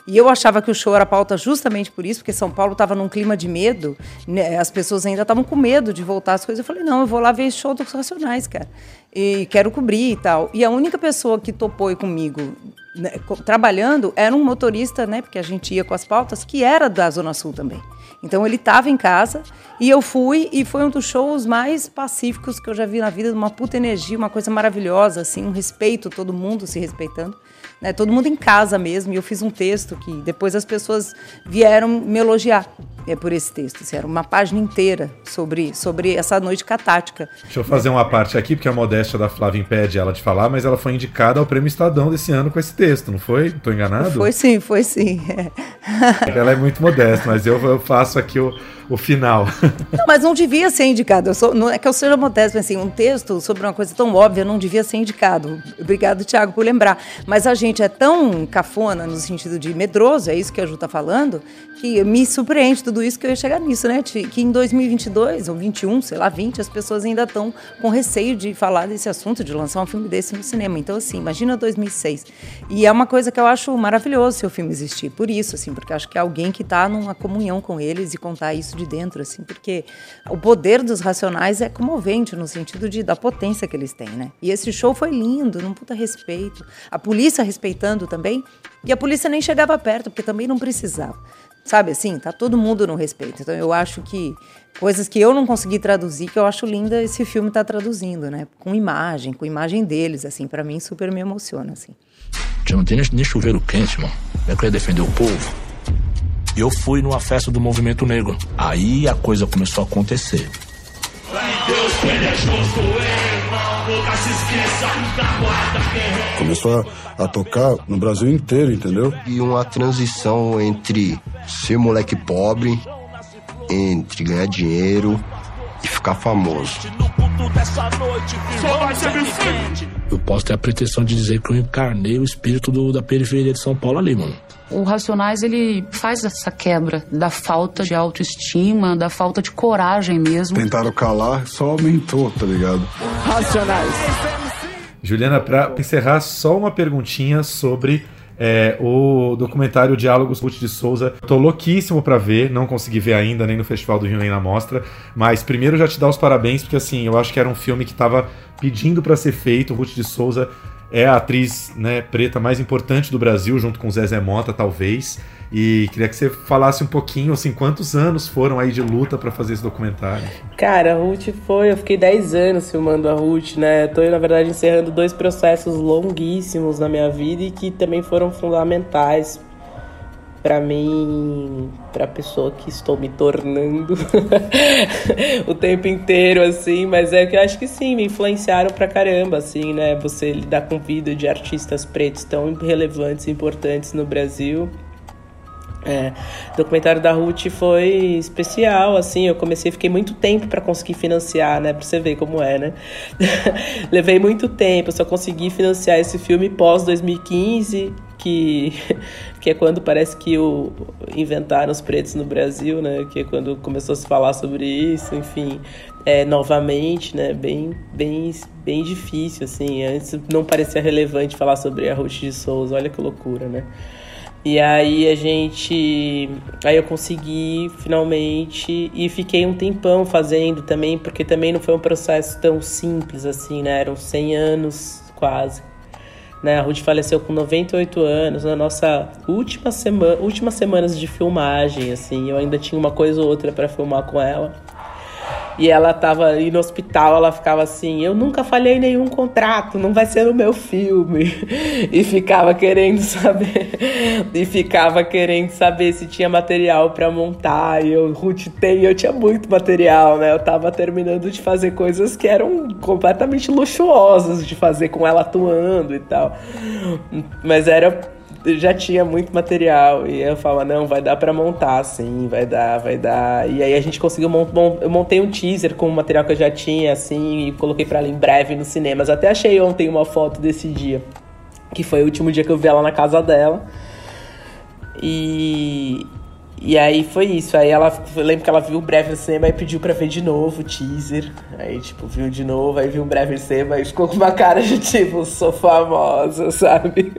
e eu achava que o show era pauta justamente por isso, porque São Paulo estava num clima de medo, né? as pessoas ainda estavam com medo de voltar às coisas. Eu falei, não, eu vou lá ver show dos Racionais, cara. E quero cobrir e tal. E a única pessoa que topou comigo né, trabalhando era um motorista, né? Porque a gente ia com as pautas, que era da Zona Sul também. Então ele estava em casa e eu fui e foi um dos shows mais pacíficos que eu já vi na vida, uma puta energia, uma coisa maravilhosa, assim, um respeito, todo mundo se respeitando né, todo mundo em casa mesmo, e eu fiz um texto que depois as pessoas vieram me elogiar é, por esse texto. Assim, era uma página inteira sobre, sobre essa noite catática. Deixa eu fazer uma parte aqui, porque a modéstia da Flávia impede ela de falar, mas ela foi indicada ao Prêmio Estadão desse ano com esse texto, não foi? Estou enganado? Foi sim, foi sim. ela é muito modesta, mas eu, eu faço aqui o o final. Não, mas não devia ser indicado. Sou, não é que eu seja modesto, mas assim, um texto sobre uma coisa tão óbvia não devia ser indicado. Obrigado, Tiago, por lembrar. Mas a gente é tão cafona no sentido de medroso, é isso que a Ju está falando, que me surpreende tudo isso que eu ia chegar nisso, né? Que em 2022 ou 21, sei lá, 20, as pessoas ainda estão com receio de falar desse assunto, de lançar um filme desse no cinema. Então, assim, imagina 2006. E é uma coisa que eu acho maravilhoso se o filme existir. Por isso, assim, porque acho que é alguém que está numa comunhão com eles e contar isso de dentro, assim, porque o poder dos Racionais é comovente no sentido de da potência que eles têm, né? E esse show foi lindo, num puta respeito. A polícia respeitando também, e a polícia nem chegava perto, porque também não precisava. Sabe assim, tá todo mundo no respeito. Então eu acho que coisas que eu não consegui traduzir, que eu acho linda esse filme tá traduzindo, né? Com imagem, com imagem deles, assim, para mim super me emociona, assim. Não tem nem chuveiro quente, mano. Eu queria defender o povo eu fui numa festa do movimento negro. Aí a coisa começou a acontecer. Começou a, a, tocar no Brasil inteiro, entendeu? E uma transição entre ser moleque pobre, entre ganhar dinheiro e ficar famoso. Eu posso ter a pretensão de dizer que eu encarnei o espírito do, da periferia de São Paulo ali, mano. O Racionais ele faz essa quebra da falta de autoestima, da falta de coragem mesmo. Tentaram calar, só aumentou, tá ligado? Racionais. Juliana, para encerrar, só uma perguntinha sobre é, o documentário Diálogos Ruth de Souza. Tô louquíssimo para ver, não consegui ver ainda, nem no Festival do Rio, nem na Mostra. Mas primeiro já te dar os parabéns, porque assim, eu acho que era um filme que tava pedindo para ser feito. Ruth de Souza é a atriz né, preta mais importante do Brasil, junto com Zezé Mota, talvez. E queria que você falasse um pouquinho, assim, quantos anos foram aí de luta para fazer esse documentário? Cara, a Ruth foi, eu fiquei 10 anos filmando a Ruth, né? Tô, na verdade, encerrando dois processos longuíssimos na minha vida e que também foram fundamentais para mim, para pessoa que estou me tornando o tempo inteiro, assim, mas é que eu acho que sim, me influenciaram pra caramba, assim, né? Você lidar com vida de artistas pretos tão relevantes e importantes no Brasil. É, o documentário da Ruth foi especial, assim, eu comecei, fiquei muito tempo para conseguir financiar, né, pra você ver como é, né? Levei muito tempo, só consegui financiar esse filme pós 2015, que, que é quando parece que o, inventaram os pretos no Brasil, né, que é quando começou a se falar sobre isso, enfim, é, novamente, né, bem, bem, bem difícil, assim, antes não parecia relevante falar sobre a Ruth de Souza, olha que loucura, né? E aí a gente. Aí eu consegui finalmente e fiquei um tempão fazendo também, porque também não foi um processo tão simples assim, né? Eram 100 anos quase. Né? A Ruth faleceu com 98 anos, na nossa última semana, últimas semanas de filmagem, assim. Eu ainda tinha uma coisa ou outra para filmar com ela. E ela tava aí no hospital, ela ficava assim: Eu nunca falhei nenhum contrato, não vai ser o meu filme. E ficava querendo saber. E ficava querendo saber se tinha material para montar. E eu, Ruth, tem, eu tinha muito material, né? Eu tava terminando de fazer coisas que eram completamente luxuosas de fazer com ela atuando e tal. Mas era já tinha muito material e eu falava, não, vai dar para montar, sim, vai dar, vai dar. E aí a gente conseguiu eu montei um teaser com o material que eu já tinha, assim, e coloquei para ela em breve nos cinemas. Até achei ontem uma foto desse dia, que foi o último dia que eu vi ela na casa dela. E, e aí foi isso. Aí ela, lembro que ela viu o breve no cinema e pediu pra ver de novo o teaser. Aí, tipo, viu de novo, aí viu o breve no cinema e ficou com uma cara de tipo, sou famosa, sabe?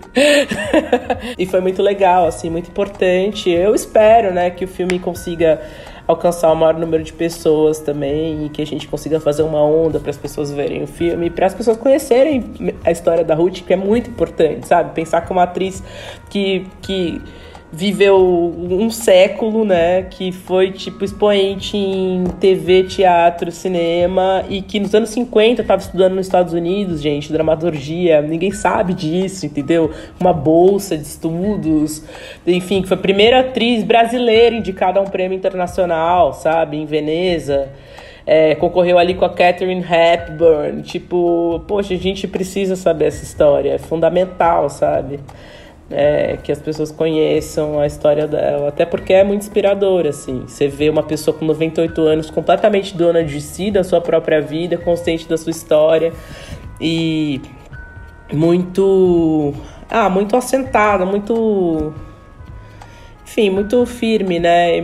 e foi muito legal, assim, muito importante. Eu espero, né, que o filme consiga alcançar o maior número de pessoas também e que a gente consiga fazer uma onda para as pessoas verem o filme, para as pessoas conhecerem a história da Ruth, que é muito importante, sabe? Pensar como uma atriz que que viveu um século, né, que foi tipo expoente em TV, teatro, cinema e que nos anos 50 estava estudando nos Estados Unidos, gente, dramaturgia, ninguém sabe disso, entendeu? Uma bolsa de estudos, enfim, que foi a primeira atriz brasileira indicada a um prêmio internacional, sabe, em Veneza. É, concorreu ali com a Catherine Hepburn, tipo, poxa, a gente precisa saber essa história, é fundamental, sabe? É, que as pessoas conheçam a história dela, até porque é muito inspirador, assim. Você vê uma pessoa com 98 anos completamente dona de si, da sua própria vida, consciente da sua história e muito, ah, muito assentada, muito, enfim, muito firme, né?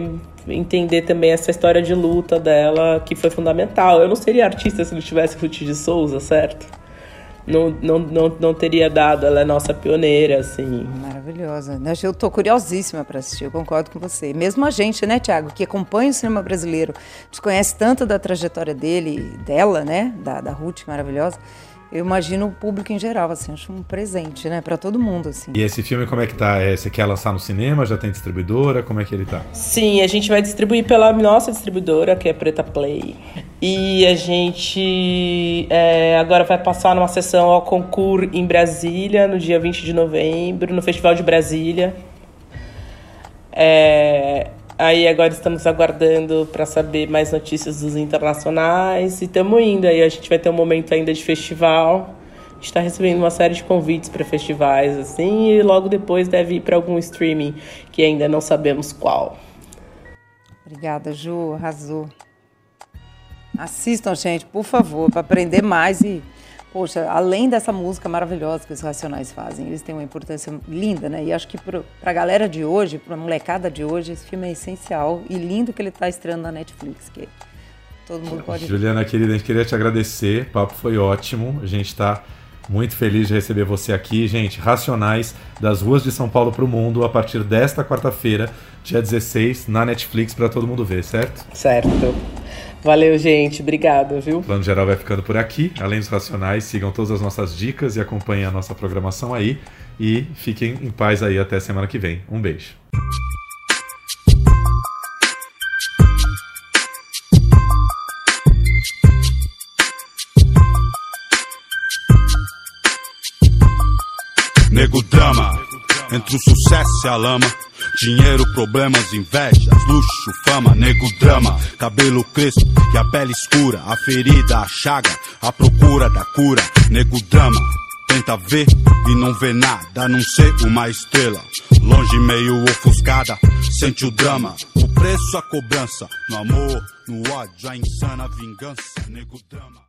Entender também essa história de luta dela, que foi fundamental. Eu não seria artista se não tivesse Ruth de Souza, certo? Não, não, não, não teria dado. Ela é nossa pioneira, assim. Maravilhosa. Eu tô curiosíssima para assistir, eu concordo com você. Mesmo a gente, né, Tiago, que acompanha o cinema brasileiro, desconhece tanto da trajetória dele, dela, né, da, da Ruth, maravilhosa eu imagino o público em geral, assim, acho um presente, né, para todo mundo, assim. E esse filme como é que tá? É, você quer lançar no cinema? Já tem distribuidora? Como é que ele tá? Sim, a gente vai distribuir pela nossa distribuidora, que é Preta Play. E a gente é, agora vai passar numa sessão ao concurso em Brasília, no dia 20 de novembro, no Festival de Brasília. É, Aí agora estamos aguardando para saber mais notícias dos internacionais e estamos indo. Aí a gente vai ter um momento ainda de festival. Está recebendo uma série de convites para festivais assim e logo depois deve ir para algum streaming que ainda não sabemos qual. Obrigada, Ju, arrasou. Assistam, gente, por favor, para aprender mais e poxa, além dessa música maravilhosa que os Racionais fazem, eles têm uma importância linda, né? E acho que para a galera de hoje, para a molecada de hoje, esse filme é essencial e lindo que ele está estreando na Netflix, que todo mundo pode Juliana, querida, a gente queria te agradecer, o papo foi ótimo, a gente está muito feliz de receber você aqui, gente. Racionais das ruas de São Paulo para o mundo a partir desta quarta-feira, dia 16, na Netflix para todo mundo ver, certo? Certo. Valeu, gente. Obrigado, viu? O Plano Geral vai ficando por aqui. Além dos racionais, sigam todas as nossas dicas e acompanhem a nossa programação aí. E fiquem em paz aí até semana que vem. Um beijo. Nego drama, entre o sucesso e a lama Dinheiro, problemas, invejas, luxo, fama, nego, drama, cabelo crespo e a pele escura, a ferida, a chaga, a procura da cura, nego, drama. tenta ver e não vê nada, a não ser uma estrela. Longe, meio ofuscada, sente o drama. O preço, a cobrança. No amor, no ódio, a insana vingança. Nego drama.